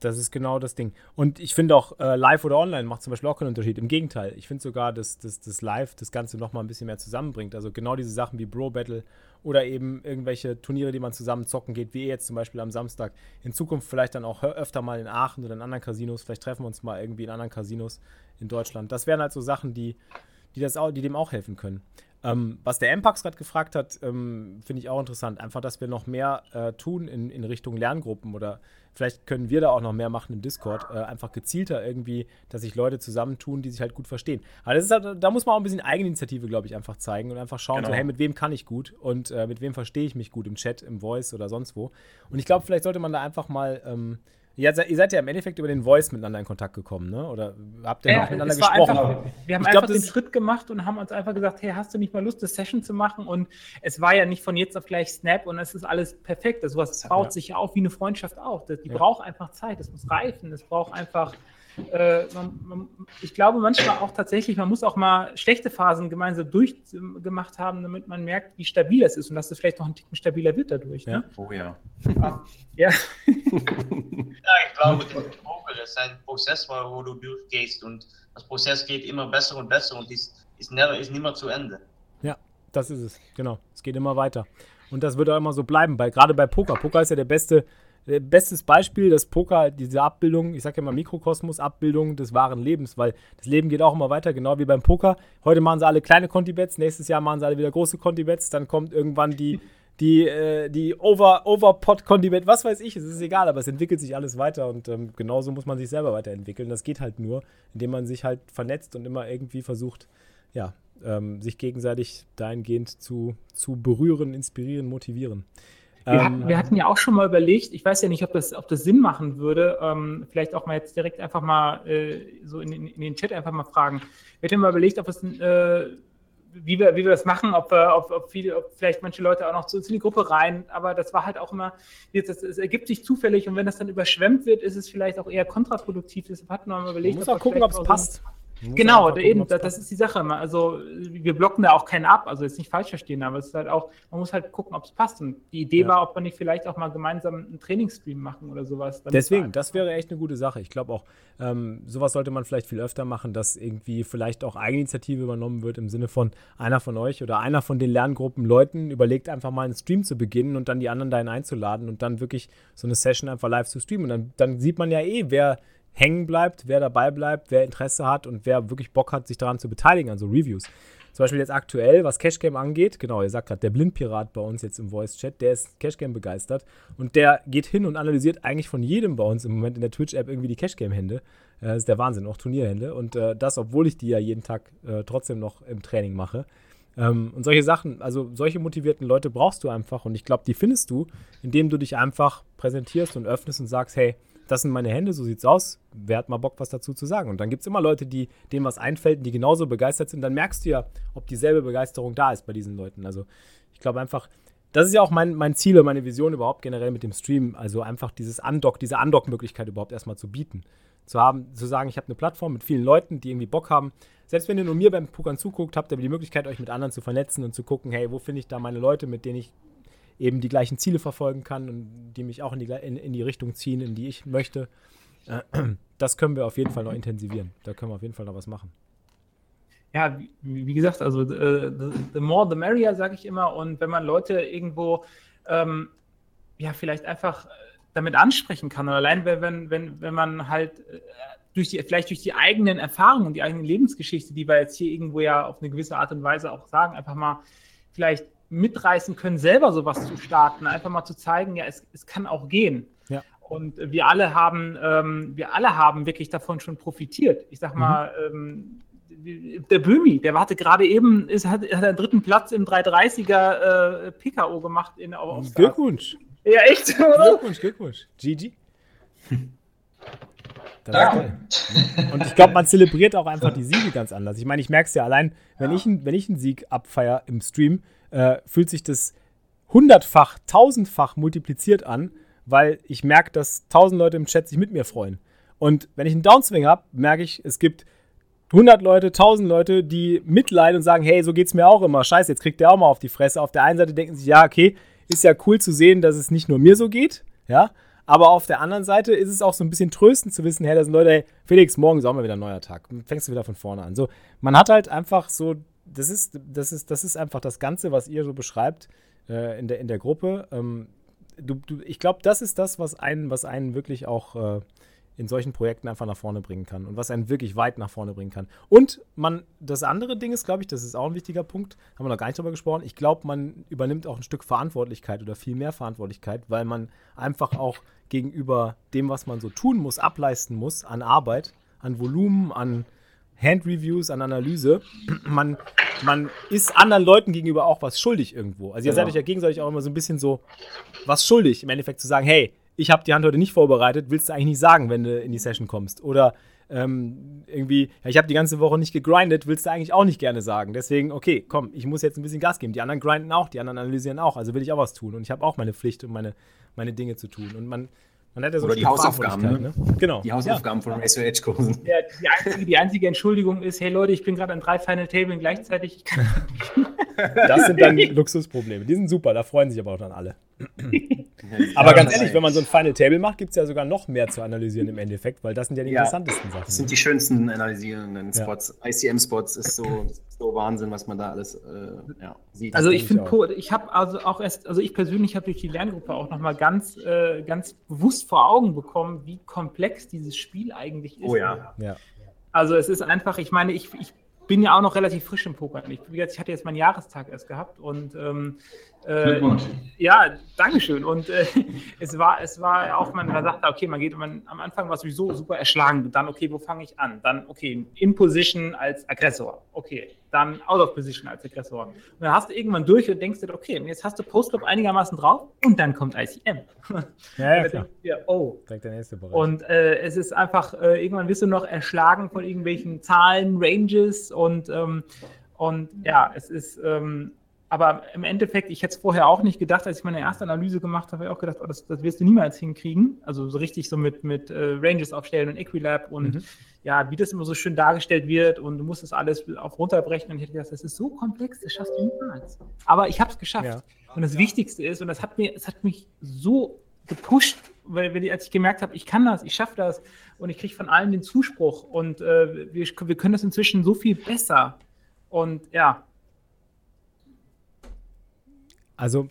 Speaker 1: Das ist genau das Ding. Und ich finde auch, äh, live oder online macht zum Beispiel auch keinen Unterschied. Im Gegenteil, ich finde sogar, dass das, das Live das Ganze nochmal ein bisschen mehr zusammenbringt. Also genau diese Sachen wie Bro Battle oder eben irgendwelche Turniere, die man zusammen zocken geht, wie jetzt zum Beispiel am Samstag. In Zukunft vielleicht dann auch öfter mal in Aachen oder in anderen Casinos. Vielleicht treffen wir uns mal irgendwie in anderen Casinos in Deutschland. Das wären halt so Sachen, die, die, das auch, die dem auch helfen können. Ähm, was der Mpax gerade gefragt hat, ähm, finde ich auch interessant. Einfach, dass wir noch mehr äh, tun in, in Richtung Lerngruppen oder vielleicht können wir da auch noch mehr machen im Discord. Äh, einfach gezielter irgendwie, dass sich Leute zusammentun, die sich halt gut verstehen. Aber das ist halt, da muss man auch ein bisschen Eigeninitiative, glaube ich, einfach zeigen und einfach schauen,
Speaker 5: Genau.
Speaker 1: so, hey, mit wem kann ich gut und äh, mit wem verstehe ich mich gut im Chat, im Voice oder sonst wo. Und ich glaube, vielleicht sollte man da einfach mal. Ähm, ja, ihr seid ja im Endeffekt über den Voice miteinander in Kontakt gekommen, ne? Oder habt ihr
Speaker 3: Ja,
Speaker 1: noch miteinander gesprochen?
Speaker 3: Einfach, wir haben
Speaker 1: Ich glaub,
Speaker 3: einfach den
Speaker 1: das-
Speaker 3: Schritt gemacht und haben uns einfach gesagt, hey, hast du nicht mal Lust, eine Session zu machen? Und es war ja nicht von jetzt auf gleich Snap und es ist alles perfekt. Also was baut
Speaker 5: Ja.
Speaker 3: sich ja auf wie eine Freundschaft auf. Das, die
Speaker 1: Ja.
Speaker 3: braucht einfach Zeit, es muss reifen, es braucht einfach, äh, man, man, ich glaube manchmal auch tatsächlich, man muss auch mal schlechte Phasen gemeinsam durchgemacht haben, damit man merkt, wie stabil es ist und dass es vielleicht noch ein Ticken stabiler wird dadurch. Ne?
Speaker 5: Oh ja.
Speaker 3: Ja. [laughs]
Speaker 6: Ja, ich glaube, der Poker ist ein Prozess, wo du durchgehst und das Prozess geht immer besser und besser und ist, ist, never, ist nimmer zu Ende.
Speaker 1: Das ist es, genau. Es geht immer weiter. Und das wird auch immer so bleiben, weil gerade bei Poker. Poker ist ja der beste, bestes Beispiel, dass Poker diese Abbildung, ich sage ja mal Mikrokosmos, Abbildung des wahren Lebens, weil das Leben geht auch immer weiter, genau wie beim Poker. Heute machen sie alle kleine Conti-Bets, nächstes Jahr machen sie alle wieder große Conti-Bets, dann kommt irgendwann die, die, äh, die Over, Overpot Conti-Bet, was weiß ich, es ist egal, aber es entwickelt sich alles weiter und ähm, genauso muss man sich selber weiterentwickeln. Das geht halt nur, indem man sich halt vernetzt und immer irgendwie versucht, ja, ähm, sich gegenseitig dahingehend zu, zu berühren, inspirieren, motivieren.
Speaker 3: Wir,
Speaker 1: Ähm,
Speaker 3: hatten, wir hatten ja auch schon mal überlegt, ich weiß ja nicht, ob das, ob das Sinn machen würde, ähm, vielleicht auch mal jetzt direkt einfach mal äh, so in, den- in den Chat einfach mal fragen. Wir hatten mal überlegt, ob es, äh, wie, wir, wie wir das machen, ob, ob, ob, viele, ob vielleicht manche Leute auch noch zu, zu die Gruppe rein, aber das war halt auch immer, jetzt, das, es ergibt sich zufällig und wenn das dann überschwemmt wird, ist es vielleicht auch eher kontraproduktiv. Deshalb hatten wir mal
Speaker 1: man
Speaker 3: überlegt,
Speaker 1: muss
Speaker 3: wir
Speaker 1: auch gucken, ob es
Speaker 3: so-
Speaker 1: passt. Man muss
Speaker 3: Genau, eben, das, das ist die Sache. Also wir blocken da auch keinen ab, also jetzt nicht falsch verstehen, aber es ist halt auch, man muss halt gucken, ob es passt. Und die Idee
Speaker 1: Ja.
Speaker 3: war, ob wir nicht vielleicht auch mal gemeinsam einen Trainingsstream machen oder sowas.
Speaker 1: Deswegen, das wäre echt eine gute Sache. Ich glaube auch, ähm, sowas sollte man vielleicht viel öfter machen, dass irgendwie vielleicht auch Eigeninitiative übernommen wird im Sinne von einer von euch oder einer von den Lerngruppen Leuten überlegt einfach mal einen Stream zu beginnen und dann die anderen dahin einzuladen und dann wirklich so eine Session einfach live zu streamen. Und dann, dann sieht man ja eh, wer hängen bleibt, wer dabei bleibt, wer Interesse hat und wer wirklich Bock hat, sich daran zu beteiligen, an so Reviews. Zum Beispiel jetzt aktuell, was Cashgame angeht, genau, ihr sagt gerade, der Blindpirat bei uns jetzt im Voice-Chat, der ist Cashgame begeistert und der geht hin und analysiert eigentlich von jedem bei uns im Moment in der Twitch-App irgendwie die Cashgame-Hände. Äh, das ist der Wahnsinn, auch Turnierhände. Und äh, das, obwohl ich die ja jeden Tag äh, trotzdem noch im Training mache. Ähm, und solche Sachen, also solche motivierten Leute brauchst du einfach und ich glaube, die findest du, indem du dich einfach präsentierst und öffnest und sagst, hey, das sind meine Hände, so sieht's aus. Wer hat mal Bock, was dazu zu sagen? Und dann gibt es immer Leute, die denen was einfällt, die genauso begeistert sind. Dann merkst du ja, ob dieselbe Begeisterung da ist bei diesen Leuten. Also ich glaube einfach, das ist ja auch mein, mein Ziel und meine Vision überhaupt generell mit dem Stream. Also einfach dieses Undock, diese Undock-Möglichkeit überhaupt erstmal zu bieten. Zu haben, zu sagen, ich habe eine Plattform mit vielen Leuten, die irgendwie Bock haben. Selbst wenn ihr nur mir beim Pokern zuguckt, habt ihr die Möglichkeit, euch mit anderen zu vernetzen und zu gucken, hey, wo finde ich da meine Leute, mit denen ich eben die gleichen Ziele verfolgen kann und die mich auch in die, in, in die Richtung ziehen, in die ich möchte. [clears throat] Das können wir auf jeden Fall noch intensivieren. Da können wir auf jeden Fall noch was machen.
Speaker 3: ja, wie, gesagt, also äh, the, the more the merrier, sage ich immer. Und wenn man Leute irgendwo ähm, ja vielleicht einfach äh, damit ansprechen kann, oder allein wenn, wenn, wenn, wenn man halt äh, durch die, vielleicht durch die eigenen Erfahrungen und die eigene Lebensgeschichte, die wir jetzt hier irgendwo ja auf eine gewisse Art und Weise auch sagen, einfach mal vielleicht mitreißen können, selber sowas zu starten, einfach mal zu zeigen, ja, es, es kann auch gehen.
Speaker 1: Ja.
Speaker 3: Und wir alle haben, ähm, wir alle haben wirklich davon schon profitiert. Ich sag mal, ähm, der Böhmi, der hatte gerade eben, ist, hat, hat einen dritten Platz im 330er äh, PKO gemacht in auf Stars.
Speaker 1: Glückwunsch.
Speaker 3: Ja, echt, oder? [laughs]
Speaker 1: Glückwunsch, Glückwunsch. Gigi. Das ist geil. Und ich glaube, man zelebriert auch einfach die Siege ganz anders. Ich meine, ich merke es ja allein, wenn, ich, ein- wenn ich einen Sieg abfeier im Stream, äh, fühlt sich das hundertfach, tausendfach multipliziert an, weil ich merke, dass tausend Leute im Chat sich mit mir freuen. Und wenn ich einen Downswing habe, merke ich, es gibt 100 Leute, 1000 Leute, die mitleiden und sagen, hey, so geht's mir auch immer. Scheiße, jetzt kriegt der auch mal auf die Fresse. Auf der einen Seite denken sie, ja, okay, ist ja cool zu sehen, dass es nicht nur mir so geht, ja. Aber auf der anderen Seite ist es auch so ein bisschen tröstend zu wissen, hey, da sind Leute, hey, Felix, morgen ist auch mal wieder ein neuer Tag. Fängst du wieder von vorne an. So, man hat halt einfach so, das ist, das ist, das ist einfach das Ganze, was ihr so beschreibt äh, in, der, in der Gruppe. Ähm, du, du, ich glaube, das ist das, was einen, was einen wirklich auch äh, in solchen Projekten einfach nach vorne bringen kann und was einen wirklich weit nach vorne bringen kann. Und man, das andere Ding ist, glaube ich, das ist auch ein wichtiger Punkt, haben wir noch gar nicht drüber gesprochen. Ich glaube, man übernimmt auch ein Stück Verantwortlichkeit oder viel mehr Verantwortlichkeit, weil man einfach auch gegenüber dem, was man so tun muss, ableisten muss an Arbeit, an Volumen, an Handreviews, an Analyse, man, man ist anderen Leuten gegenüber auch was schuldig irgendwo. Also ihr seid euch ja gegenseitig auch immer so ein bisschen so was schuldig, im Endeffekt zu sagen, hey, ich habe die Hand heute nicht vorbereitet, willst du eigentlich nicht sagen, wenn du in die Session kommst. Oder ähm, irgendwie, ja, ich habe die ganze Woche nicht gegrindet, willst du eigentlich auch nicht gerne sagen. Deswegen, okay, komm, ich muss jetzt ein bisschen Gas geben. Die anderen grinden auch, die anderen analysieren auch, also will ich auch was tun. Und ich habe auch meine Pflicht und meine, meine Dinge zu tun. Und man, man hat ja so
Speaker 5: Oder die Hausaufgaben,
Speaker 1: Verantwortlichkeit,
Speaker 5: ne?
Speaker 1: Genau.
Speaker 5: Die Hausaufgaben von Racer Edge Kursen.
Speaker 3: Ja, die, einzige, die einzige Entschuldigung ist, hey Leute, ich bin gerade an drei Final Table gleichzeitig.
Speaker 1: Ja, das sind dann [laughs] Luxusprobleme. Die sind super, da freuen sich aber auch dann alle. [laughs] Aber ganz ehrlich, wenn man so ein Final Table macht, gibt es ja sogar noch mehr zu analysieren im Endeffekt, weil das sind ja die
Speaker 5: Ja.
Speaker 1: interessantesten Sachen.
Speaker 5: Das sind die schönsten analysierenden
Speaker 1: Ja.
Speaker 5: Spots. ICM-Spots ist so, so Wahnsinn, was man da alles äh, ja, sieht.
Speaker 3: Also ich finde,
Speaker 1: ich
Speaker 3: habe also auch erst, also ich persönlich habe durch die Lerngruppe auch nochmal ganz, äh, ganz bewusst vor Augen bekommen, wie komplex dieses Spiel eigentlich ist.
Speaker 5: oh ja.
Speaker 1: ja.
Speaker 3: Also es ist einfach, ich meine, ich, ich bin ja auch noch relativ frisch im Poker. Ich, wie gesagt, ich hatte jetzt meinen Jahrestag erst gehabt und ähm, äh,
Speaker 7: Glückwunsch.
Speaker 3: ja, Dankeschön. Und äh, [laughs] es war, es war auch, man, man sagte, okay, man geht, man, am Anfang war es sowieso super erschlagen. Dann, okay, wo fange ich an? Dann, okay, in Position als Aggressor. Okay, dann out of Position als Aggressor. Und dann hast du irgendwann durch und denkst dir, okay, jetzt hast du Postclub einigermaßen drauf und dann kommt ICM. [laughs]
Speaker 1: Ja, ja,
Speaker 3: Und dann
Speaker 1: klar.
Speaker 3: denkst du dir, oh,
Speaker 1: Direkt der nächste Bereich.
Speaker 3: und äh, es ist einfach, äh, irgendwann wirst du noch erschlagen von irgendwelchen Zahlen, Ranges und, ähm, und ja, es ist, ähm, aber im Endeffekt, ich hätte es vorher auch nicht gedacht, als ich meine erste Analyse gemacht habe, habe ich auch gedacht, oh, das, das wirst du niemals hinkriegen. Also so richtig so mit, mit äh, Ranges aufstellen und Equilab und
Speaker 1: Mhm.
Speaker 3: ja, wie das immer so schön dargestellt wird und du musst das alles auf runterbrechen und ich hätte gedacht, das ist so komplex, das schaffst du niemals. Aber ich habe es geschafft.
Speaker 1: Ja.
Speaker 3: Und das Wichtigste ist, und das hat mir, es hat mich so gepusht, weil, weil ich- als ich gemerkt habe, ich kann das, ich schaffe das und ich kriege von allen den Zuspruch und äh, wir, wir können das inzwischen so viel besser. Und ja,
Speaker 1: Also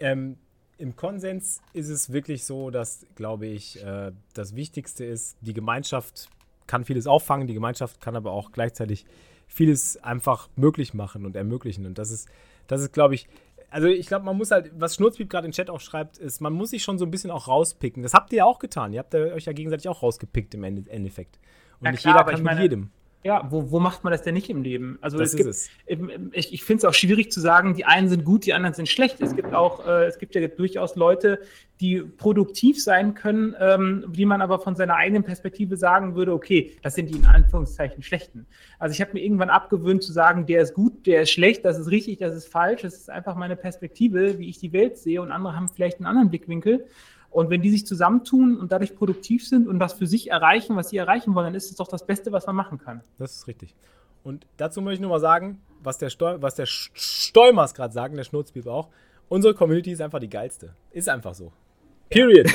Speaker 1: ähm, im Konsens ist es wirklich so, dass, glaube ich, äh, das Wichtigste ist, die Gemeinschaft kann vieles auffangen, die Gemeinschaft kann aber auch gleichzeitig vieles einfach möglich machen und ermöglichen. Und das ist, das ist, glaube ich, also ich glaube, man muss halt, was Schnurzpiep gerade im Chat auch schreibt, ist, man muss sich schon so ein bisschen auch rauspicken. Das habt ihr ja auch getan. Ihr habt euch ja gegenseitig auch rausgepickt im Ende- Endeffekt. Und
Speaker 3: Ja,
Speaker 1: nicht
Speaker 3: klar,
Speaker 1: jeder
Speaker 3: aber
Speaker 1: kann
Speaker 3: ich
Speaker 1: mit
Speaker 3: meine,
Speaker 1: jedem.
Speaker 3: Ja, wo, wo macht man das denn nicht im Leben? Also
Speaker 1: Das
Speaker 3: es
Speaker 1: ist
Speaker 3: gibt,
Speaker 1: es.
Speaker 3: Ich, ich finde es auch schwierig zu sagen, die einen sind gut, die anderen sind schlecht. Es gibt auch, äh, es gibt ja durchaus Leute, die produktiv sein können, ähm, die man aber von seiner eigenen Perspektive sagen würde, okay, das sind die in Anführungszeichen schlechten. Also ich habe mir irgendwann abgewöhnt zu sagen, der ist gut, der ist schlecht, das ist richtig, das ist falsch. Das ist einfach meine Perspektive, wie ich die Welt sehe und andere haben vielleicht einen anderen Blickwinkel. Und wenn die sich zusammentun und dadurch produktiv sind und was für sich erreichen, was sie erreichen wollen, dann ist es doch das Beste, was man machen kann.
Speaker 1: Das ist richtig. Und dazu möchte ich nur mal sagen, was der, Steu was der Stolmers gerade sagt, der Schnurzpiep auch. Unsere Community ist einfach die geilste. Ist einfach so. Period.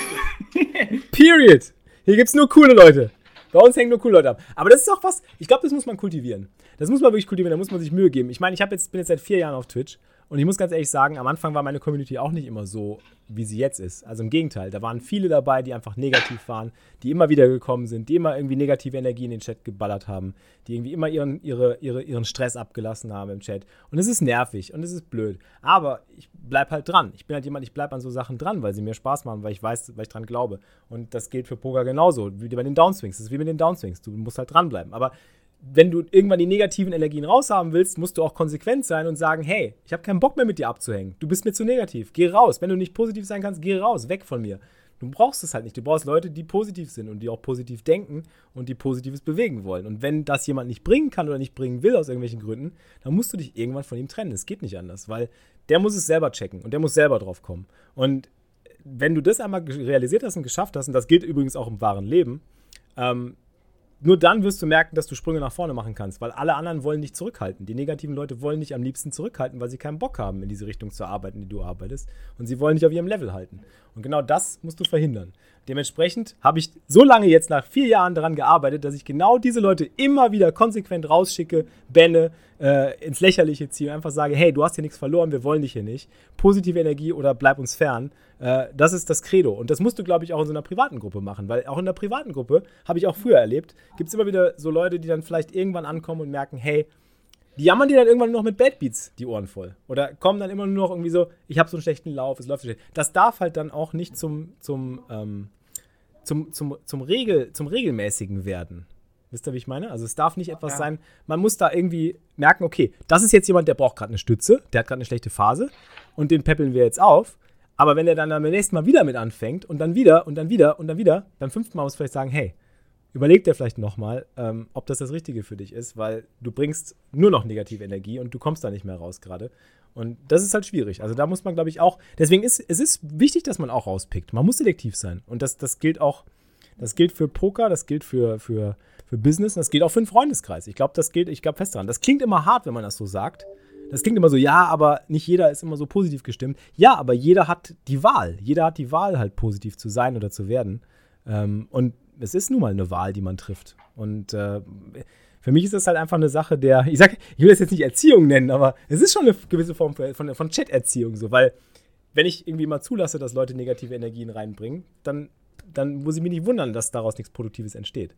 Speaker 1: [laughs] Period. Hier gibt es nur coole Leute. Bei uns hängen nur coole Leute ab. Aber das ist auch was, ich glaube, das muss man kultivieren. Das muss man wirklich kultivieren, da muss man sich Mühe geben. Ich meine, ich jetzt, bin jetzt seit vier Jahren auf Twitch und ich muss ganz ehrlich sagen, am Anfang war meine Community auch nicht immer so, wie sie jetzt ist. Also im Gegenteil, da waren viele dabei, die einfach negativ waren, die immer wieder gekommen sind, die immer irgendwie negative Energie in den Chat geballert haben, die irgendwie immer ihren, ihre, ihre, ihren Stress abgelassen haben im Chat. Und es ist nervig und es ist blöd. Aber ich bleib halt dran. Ich bin halt jemand, ich bleib an so Sachen dran, weil sie mir Spaß machen, weil ich weiß, weil ich dran glaube. Und das gilt für Poker genauso, wie bei den Downswings. Das ist wie mit den Downswings. Du musst halt dranbleiben. Aber wenn du irgendwann die negativen Energien raushaben willst, musst du auch konsequent sein und sagen, hey, ich habe keinen Bock mehr mit dir abzuhängen. Du bist mir zu negativ. Geh raus. Wenn du nicht positiv sein kannst, geh raus, weg von mir. Du brauchst es halt nicht. Du brauchst Leute, die positiv sind und die auch positiv denken und die Positives bewegen wollen. Und wenn das jemand nicht bringen kann oder nicht bringen will aus irgendwelchen Gründen, dann musst du dich irgendwann von ihm trennen. Es geht nicht anders, weil der muss es selber checken und der muss selber drauf kommen. Und wenn du das einmal realisiert hast und geschafft hast, und das gilt übrigens auch im wahren Leben, ähm, nur dann wirst du merken, dass du Sprünge nach vorne machen kannst, weil alle anderen wollen dich zurückhalten. Die negativen Leute wollen dich am liebsten zurückhalten, weil sie keinen Bock haben, in diese Richtung zu arbeiten, die du arbeitest. Und sie wollen dich auf ihrem Level halten. Und genau das musst du verhindern. Dementsprechend habe ich so lange jetzt nach vier Jahren daran gearbeitet, dass ich genau diese Leute immer wieder konsequent rausschicke, benne, äh, ins Lächerliche ziehe und einfach sage, hey, du hast hier nichts verloren, wir wollen dich hier nicht. Positive Energie oder bleib uns fern. Äh, das ist das Credo. Und das musst du, glaube ich, auch in so einer privaten Gruppe machen, weil auch in der privaten Gruppe, habe ich auch früher erlebt, gibt es immer wieder so Leute, die dann vielleicht irgendwann ankommen und merken, hey, die jammern dir dann irgendwann nur noch mit Bad Beats die Ohren voll. Oder kommen dann immer nur noch irgendwie so, ich habe so einen schlechten Lauf, es läuft so schlecht. Das darf halt dann auch nicht zum, zum, ähm, zum, zum, zum, Regel, zum Regelmäßigen werden. Wisst ihr, wie ich meine? Also es darf nicht etwas
Speaker 3: Ja.
Speaker 1: sein, man muss da irgendwie merken, okay, das ist jetzt jemand, der braucht gerade eine Stütze, der hat gerade eine schlechte Phase und den peppeln wir jetzt auf. Aber wenn er dann beim nächsten Mal wieder mit anfängt und dann wieder und dann wieder und dann wieder, beim fünften Mal muss vielleicht sagen, hey, überleg dir vielleicht nochmal, ähm, ob das das Richtige für dich ist, weil du bringst nur noch negative Energie und du kommst da nicht mehr raus gerade. Und das ist halt schwierig. Also da muss man, glaube ich, auch, deswegen ist es ist wichtig, dass man auch rauspickt. Man muss selektiv sein. Und das, das gilt auch, das gilt für Poker, das gilt für, für, für Business, das gilt auch für einen Freundeskreis. Ich glaube, das gilt, ich glaube fest daran. Das klingt immer hart, wenn man das so sagt. Das klingt immer so, ja, aber nicht jeder ist immer so positiv gestimmt. Ja, aber jeder hat die Wahl. Jeder hat die Wahl, halt positiv zu sein oder zu werden. Ähm, und es ist nun mal eine Wahl, die man trifft. Und äh, für mich ist das halt einfach eine Sache der, ich sag, ich will das jetzt nicht Erziehung nennen, aber es ist schon eine gewisse Form von, von, Chat-Erziehung so, weil wenn ich irgendwie mal zulasse, dass Leute negative Energien reinbringen, dann, dann muss ich mich nicht wundern, dass daraus nichts Produktives entsteht.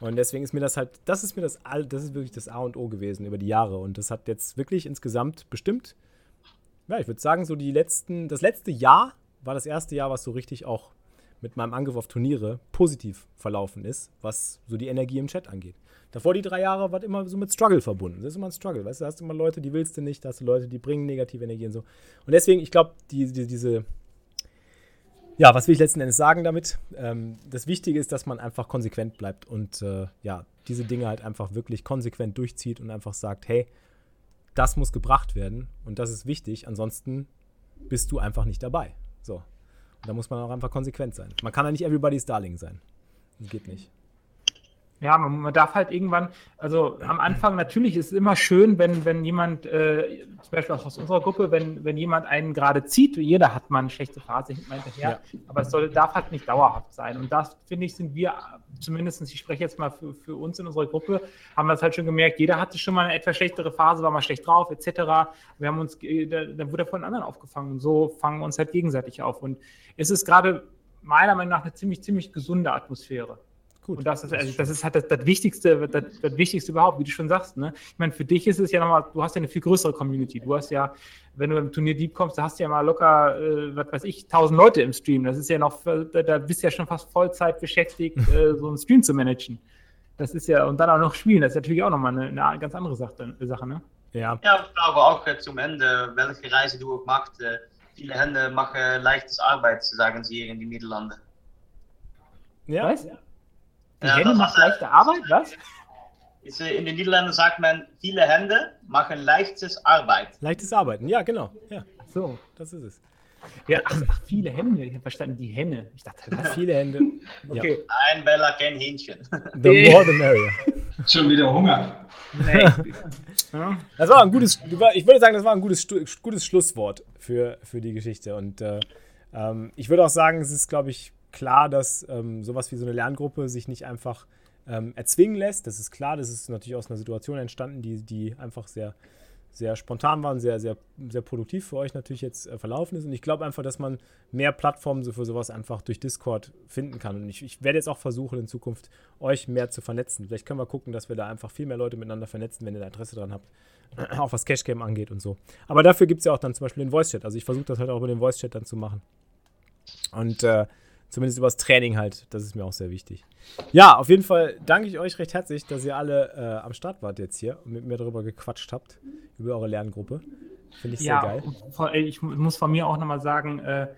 Speaker 1: Und deswegen ist mir das halt, das ist mir das, das ist wirklich das A und O gewesen über die Jahre. Und das hat jetzt wirklich insgesamt bestimmt, ja, ich würde sagen, so die letzten, das letzte Jahr war das erste Jahr, was so richtig auch mit meinem Angriff auf Turniere positiv verlaufen ist, was so die Energie im Chat angeht. Davor die drei Jahre war immer so mit Struggle verbunden. Das ist immer ein Struggle, weißt du, da hast du immer Leute, die willst du nicht, da hast du Leute, die bringen negative Energie und so. Und deswegen, ich glaube, die, die, diese, ja, was will ich letzten Endes sagen damit? Ähm, das Wichtige ist, dass man einfach konsequent bleibt und äh, ja, diese Dinge halt einfach wirklich konsequent durchzieht und einfach sagt, hey, das muss gebracht werden und das ist wichtig, ansonsten bist du einfach nicht dabei. So. Da muss man auch einfach konsequent sein. Man kann ja nicht everybody's Darling sein. Das geht nicht.
Speaker 3: Ja, man, man darf halt irgendwann, also am Anfang natürlich ist es immer schön, wenn, wenn jemand, äh, zum Beispiel auch aus unserer Gruppe, wenn, wenn jemand einen gerade zieht, jeder hat mal eine schlechte Phase hinterher, aber es soll, darf halt nicht dauerhaft sein. Und das, finde ich, sind wir, zumindest, ich spreche jetzt mal für, für uns in unserer Gruppe, haben wir es halt schon gemerkt, jeder hatte schon mal eine etwas schlechtere Phase, war mal schlecht drauf, etc. Wir haben uns, äh, da, dann wurde er von anderen aufgefangen und so fangen wir uns halt gegenseitig auf. Und es ist gerade meiner Meinung nach eine ziemlich, ziemlich gesunde Atmosphäre.
Speaker 1: Gut.
Speaker 3: Und das ist, also das ist halt das, das Wichtigste, das, das Wichtigste überhaupt, wie du schon sagst. Ne? Ich meine, für dich ist es ja nochmal, du hast ja eine viel größere Community. Du hast ja, wenn du im Turnier Deep kommst, da hast du ja mal locker, äh, was weiß ich, 1000 Leute im Stream. Das ist ja noch, da, da bist du ja schon fast Vollzeit beschäftigt, [laughs] äh, so einen Stream zu managen. Das ist ja, und dann auch noch spielen, das ist natürlich auch nochmal eine, eine ganz andere Sache, Sache ne?
Speaker 1: Ja.
Speaker 6: Ja, ich glaube auch äh, zum Ende, welche Reise du auch machst, äh, viele Hände machen leichtes Arbeit, sagen sie hier in den Niederlanden.
Speaker 1: Ja.
Speaker 3: Was? Die
Speaker 6: Ja,
Speaker 3: Hände
Speaker 6: äh,
Speaker 3: leichte Arbeit, was?
Speaker 6: Ist, äh, In den Niederlanden sagt man, viele Hände machen leichtes Arbeit.
Speaker 1: Leichtes Arbeiten. Ja, genau. Ja,
Speaker 3: so.
Speaker 1: das ist es.
Speaker 3: Ja, ach, ach, viele Hände. Ich habe verstanden, die Henne. Ich dachte, was? [laughs]
Speaker 1: Viele Hände. Ja.
Speaker 3: Okay.
Speaker 6: Ein Bella, kein Hähnchen. [laughs]
Speaker 1: The more the merrier. [laughs]
Speaker 7: Schon wieder Hunger.
Speaker 3: Nee. ja.
Speaker 1: Das war ein gutes, ich würde sagen, das war ein gutes, gutes Schlusswort für, für die Geschichte. Und äh, ähm, ich würde auch sagen, es ist, glaube ich, klar, dass ähm, sowas wie so eine Lerngruppe sich nicht einfach ähm, erzwingen lässt. Das ist klar, das ist natürlich aus einer Situation entstanden, die, die einfach sehr, sehr spontan war und sehr, sehr, sehr produktiv für euch natürlich jetzt äh, verlaufen ist. Und ich glaube einfach, dass man mehr Plattformen so für sowas einfach durch Discord finden kann. Und ich, ich werde jetzt auch versuchen, in Zukunft euch mehr zu vernetzen. Vielleicht können wir gucken, dass wir da einfach viel mehr Leute miteinander vernetzen, wenn ihr da Interesse dran habt. [clears throat] Auch was Cash Game angeht und so. Aber dafür gibt es ja auch dann zum Beispiel den Voice Chat. Also ich versuche das halt auch über den Voice Chat dann zu machen. Und äh, zumindest übers Training halt. Das ist mir auch sehr wichtig. Ja, auf jeden Fall danke ich euch recht herzlich, dass ihr alle äh, am Start wart jetzt hier und mit mir darüber gequatscht habt, über eure Lerngruppe. Finde ich sehr
Speaker 3: Ja,
Speaker 1: geil.
Speaker 3: von- ey, ich mu- muss von mir auch nochmal sagen, äh,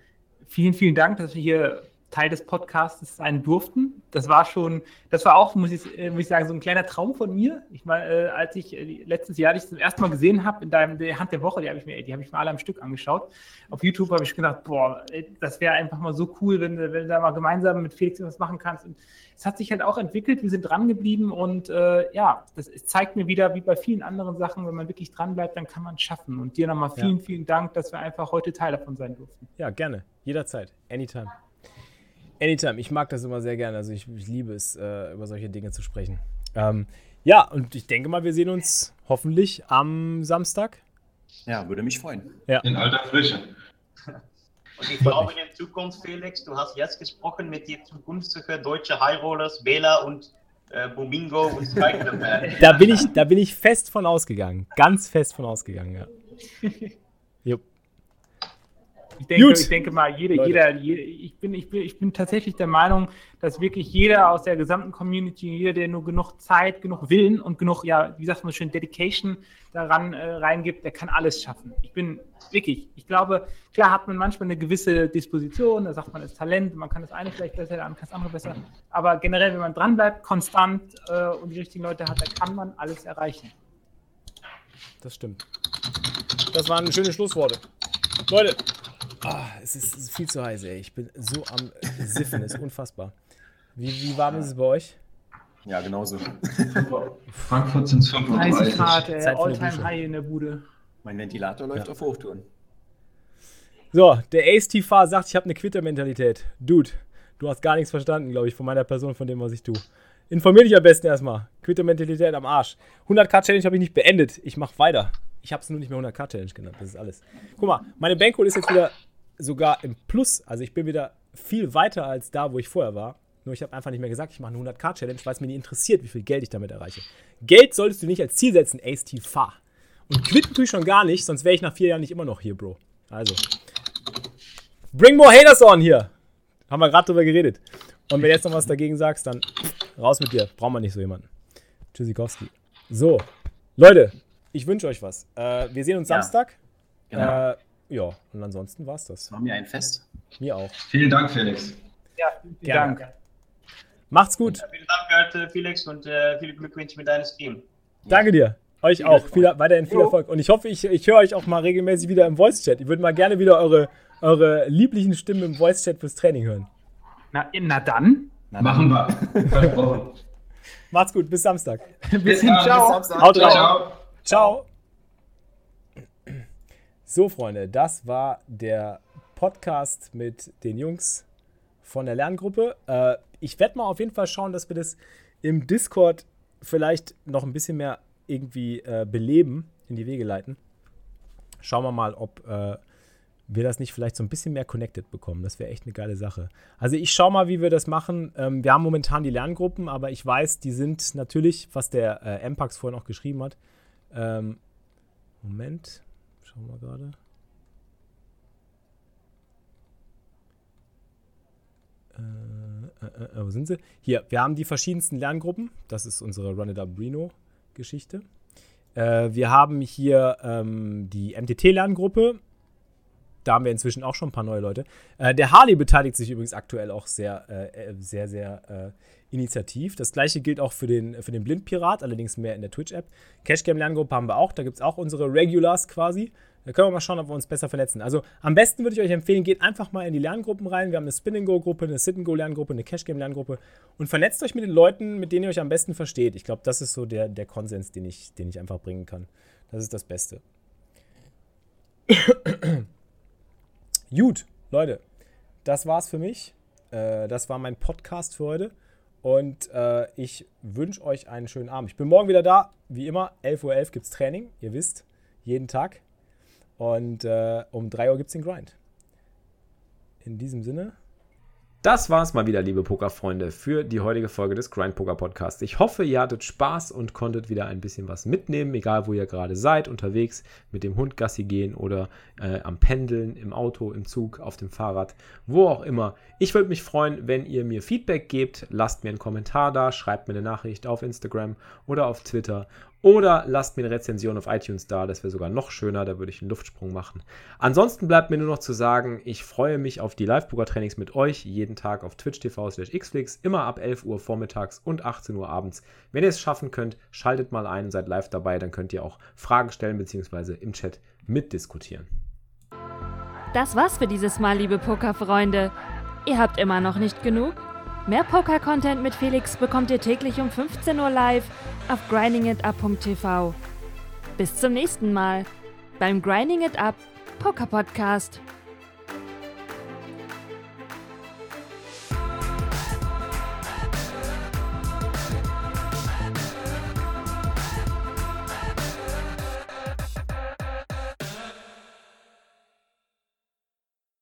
Speaker 3: vielen, vielen Dank, dass wir hier Teil des Podcasts sein durften. Das war schon, das war auch, muss ich, äh, muss ich sagen, so ein kleiner Traum von mir. Ich meine, äh, als ich äh, letztes Jahr dich zum ersten Mal gesehen habe in deinem der Hand der Woche, die habe ich mir, die habe ich mir alle am Stück angeschaut. Auf YouTube habe ich gedacht, boah, das wäre einfach mal so cool, wenn, du- wenn du da mal gemeinsam mit Felix was machen kannst. Und es hat sich halt auch entwickelt, wir sind dran geblieben und äh, ja, das zeigt mir wieder, wie bei vielen anderen Sachen, wenn man wirklich dran bleibt, dann kann man es schaffen. Und dir nochmal
Speaker 1: Ja.
Speaker 3: vielen, vielen Dank, dass wir einfach heute Teil davon sein durften.
Speaker 1: Ja, gerne. Jederzeit. Anytime. Anytime. Ich mag das immer sehr gerne. Also ich, ich liebe es, äh, über solche Dinge zu sprechen. Ähm, ja, und ich denke mal, wir sehen uns hoffentlich am Samstag.
Speaker 5: Ja, würde mich freuen.
Speaker 7: In alter Frische.
Speaker 6: Und ich glaube in der Zukunft, Felix, du hast jetzt gesprochen mit den zukünftigen deutschen High Rollers, Bela und äh, Bomingo und Spider-Man. [laughs]
Speaker 1: Da bin, ich, da bin ich fest von ausgegangen. Ganz fest von ausgegangen, ja. [laughs]
Speaker 3: Ich denke,
Speaker 1: Gut.
Speaker 3: ich denke mal, jede, jeder, jede, ich, bin, ich, bin, ich bin tatsächlich der Meinung, dass wirklich jeder aus der gesamten Community, jeder, der nur genug Zeit, genug Willen und genug, ja, wie sagt man schön, Dedication daran äh, reingibt, der kann alles schaffen. Ich bin wirklich, ich glaube, klar hat man manchmal eine gewisse Disposition, da sagt man, das Talent, man kann das eine vielleicht besser, dann kann das andere besser. Aber generell, wenn man dranbleibt, konstant äh, und die richtigen Leute hat, dann kann man alles erreichen.
Speaker 1: Das stimmt. Das waren schöne Schlussworte. Leute, ah, es, ist, es ist viel zu heiß, ey. Ich bin so am Siffen, ist unfassbar. Wie, wie warm ist es bei euch?
Speaker 5: Ja, genauso.
Speaker 7: Frankfurt sind es
Speaker 3: 30 Grad,
Speaker 7: 35.
Speaker 3: äh,
Speaker 1: Zeit für eine
Speaker 3: Alltime. High in der Bude.
Speaker 5: Mein Ventilator läuft
Speaker 1: Ja.
Speaker 5: auf Hochtouren.
Speaker 1: So, der Ace Tifa sagt, ich habe eine Quitter-Mentalität. Dude, du hast gar nichts verstanden, glaube ich, von meiner Person, von dem, was ich tue. Informier dich am besten erstmal. Quitter-Mentalität am Arsch. 100k-Challenge habe ich nicht beendet. Ich mache weiter. Ich habe es nur nicht mehr 100k-Challenge genannt. Das ist alles. Guck mal, meine Bankroll ist jetzt wieder sogar im Plus. Also ich bin wieder viel weiter als da, wo ich vorher war. Nur ich habe einfach nicht mehr gesagt, ich mache eine 100k-Challenge, weil es mir nicht interessiert, wie viel Geld ich damit erreiche. Geld solltest du nicht als Ziel setzen, Ace Tifa. Und quitten tue ich schon gar nicht, sonst wäre ich nach vier Jahren nicht immer noch hier, Bro. Also, Bring more haters on hier. Haben wir gerade drüber geredet. Und wenn du jetzt noch was dagegen sagst, dann raus mit dir. Brauchen wir nicht so jemanden. Tschüssikowski. So, Leute, ich wünsche euch was. Äh, wir sehen uns
Speaker 5: Ja.
Speaker 1: Samstag.
Speaker 5: Genau.
Speaker 1: Äh, ja, und ansonsten war's das.
Speaker 5: War mir ein Fest.
Speaker 1: Mir auch.
Speaker 7: Vielen Dank, Felix.
Speaker 3: Ja, vielen
Speaker 1: Gerne.
Speaker 3: Dank.
Speaker 1: Macht's gut.
Speaker 6: Vielen Dank, Felix, und äh, viele Glückwünsche mit deinem Team.
Speaker 1: Danke dir. Euch auch. Viel, weiterhin viel Erfolg. Und ich hoffe, ich, ich höre euch auch mal regelmäßig wieder im Voice-Chat. Ich würde mal gerne wieder eure, eure lieblichen Stimmen im Voice-Chat fürs Training hören.
Speaker 3: Na, na dann.
Speaker 5: Na,
Speaker 7: Machen wir. [laughs]
Speaker 1: Macht's gut. Bis Samstag. [laughs]
Speaker 3: Bis
Speaker 7: dann.
Speaker 3: ciao.
Speaker 5: Samstag.
Speaker 1: Haut rein.
Speaker 7: Ciao.
Speaker 1: Ciao. So, Freunde, das war der Podcast mit den Jungs von der Lerngruppe. Äh, ich werde mal auf jeden Fall schauen, dass wir das im Discord vielleicht noch ein bisschen mehr irgendwie äh, beleben, in die Wege leiten. Schauen wir mal, ob äh, wir das nicht vielleicht so ein bisschen mehr connected bekommen. Das wäre echt eine geile Sache. Also ich schaue mal, wie wir das machen. Ähm, wir haben momentan die Lerngruppen, aber ich weiß, die sind natürlich, was der äh, MPAX vorhin auch geschrieben hat. Ähm, Moment, schauen wir gerade. Äh, äh, äh, wo sind sie? Hier, wir haben die verschiedensten Lerngruppen. Das ist unsere Run It Up Reno Geschichte. Äh, wir haben hier ähm, die MTT-Lerngruppe. Da haben wir inzwischen auch schon ein paar neue Leute. Äh, der Harley beteiligt sich übrigens aktuell auch sehr, äh, sehr, sehr initiativ. Das gleiche gilt auch für den, für den Blindpirat, allerdings mehr in der Twitch-App. Cashgame-Lerngruppe haben wir auch. Da gibt es auch unsere Regulars quasi. Da können wir mal schauen, ob wir uns besser vernetzen. Also am besten würde ich euch empfehlen, geht einfach mal in die Lerngruppen rein. Wir haben eine Spin-Go-Gruppe, eine Sit-Go-Lerngruppe, eine Cashgame-Lerngruppe und vernetzt euch mit den Leuten, mit denen ihr euch am besten versteht. Ich glaube, das ist so der, der Konsens, den ich, den ich einfach bringen kann. Das ist das Beste. [coughs] Gut, Leute, das war's für mich. Äh, das war mein Podcast für heute. Und äh, ich wünsche euch einen schönen Abend. Ich bin morgen wieder da. Wie immer, 11.11 Uhr gibt es Training. Ihr wisst, jeden Tag. Und äh, um 3 Uhr gibt es den Grind. In diesem Sinne. Das war's mal wieder, liebe Pokerfreunde, für die heutige Folge des Grind Poker Podcasts. Ich hoffe, ihr hattet Spaß und konntet wieder ein bisschen was mitnehmen, egal wo ihr gerade seid, unterwegs, mit dem Hund Gassi gehen oder äh, am Pendeln, im Auto, im Zug, auf dem Fahrrad, wo auch immer. Ich würde mich freuen, wenn ihr mir Feedback gebt. Lasst mir einen Kommentar da, schreibt mir eine Nachricht auf Instagram oder auf Twitter Oder lasst mir eine Rezension auf iTunes da, das wäre sogar noch schöner, da würde ich einen Luftsprung machen. Ansonsten bleibt mir nur noch zu sagen, ich freue mich auf die Live-Poker-Trainings mit euch, jeden Tag auf Twitch TV slash xflix, immer ab 11 Uhr vormittags und 18 Uhr abends. Wenn ihr es schaffen könnt, schaltet mal ein und seid live dabei, dann könnt ihr auch Fragen stellen bzw. im Chat mitdiskutieren.
Speaker 8: Das war's für dieses Mal, liebe Pokerfreunde. Ihr habt immer noch nicht genug? Mehr Poker-Content mit Felix bekommt ihr täglich um 15 Uhr live auf grindingitup.tv. Bis zum nächsten Mal beim Grinding It Up Poker Podcast.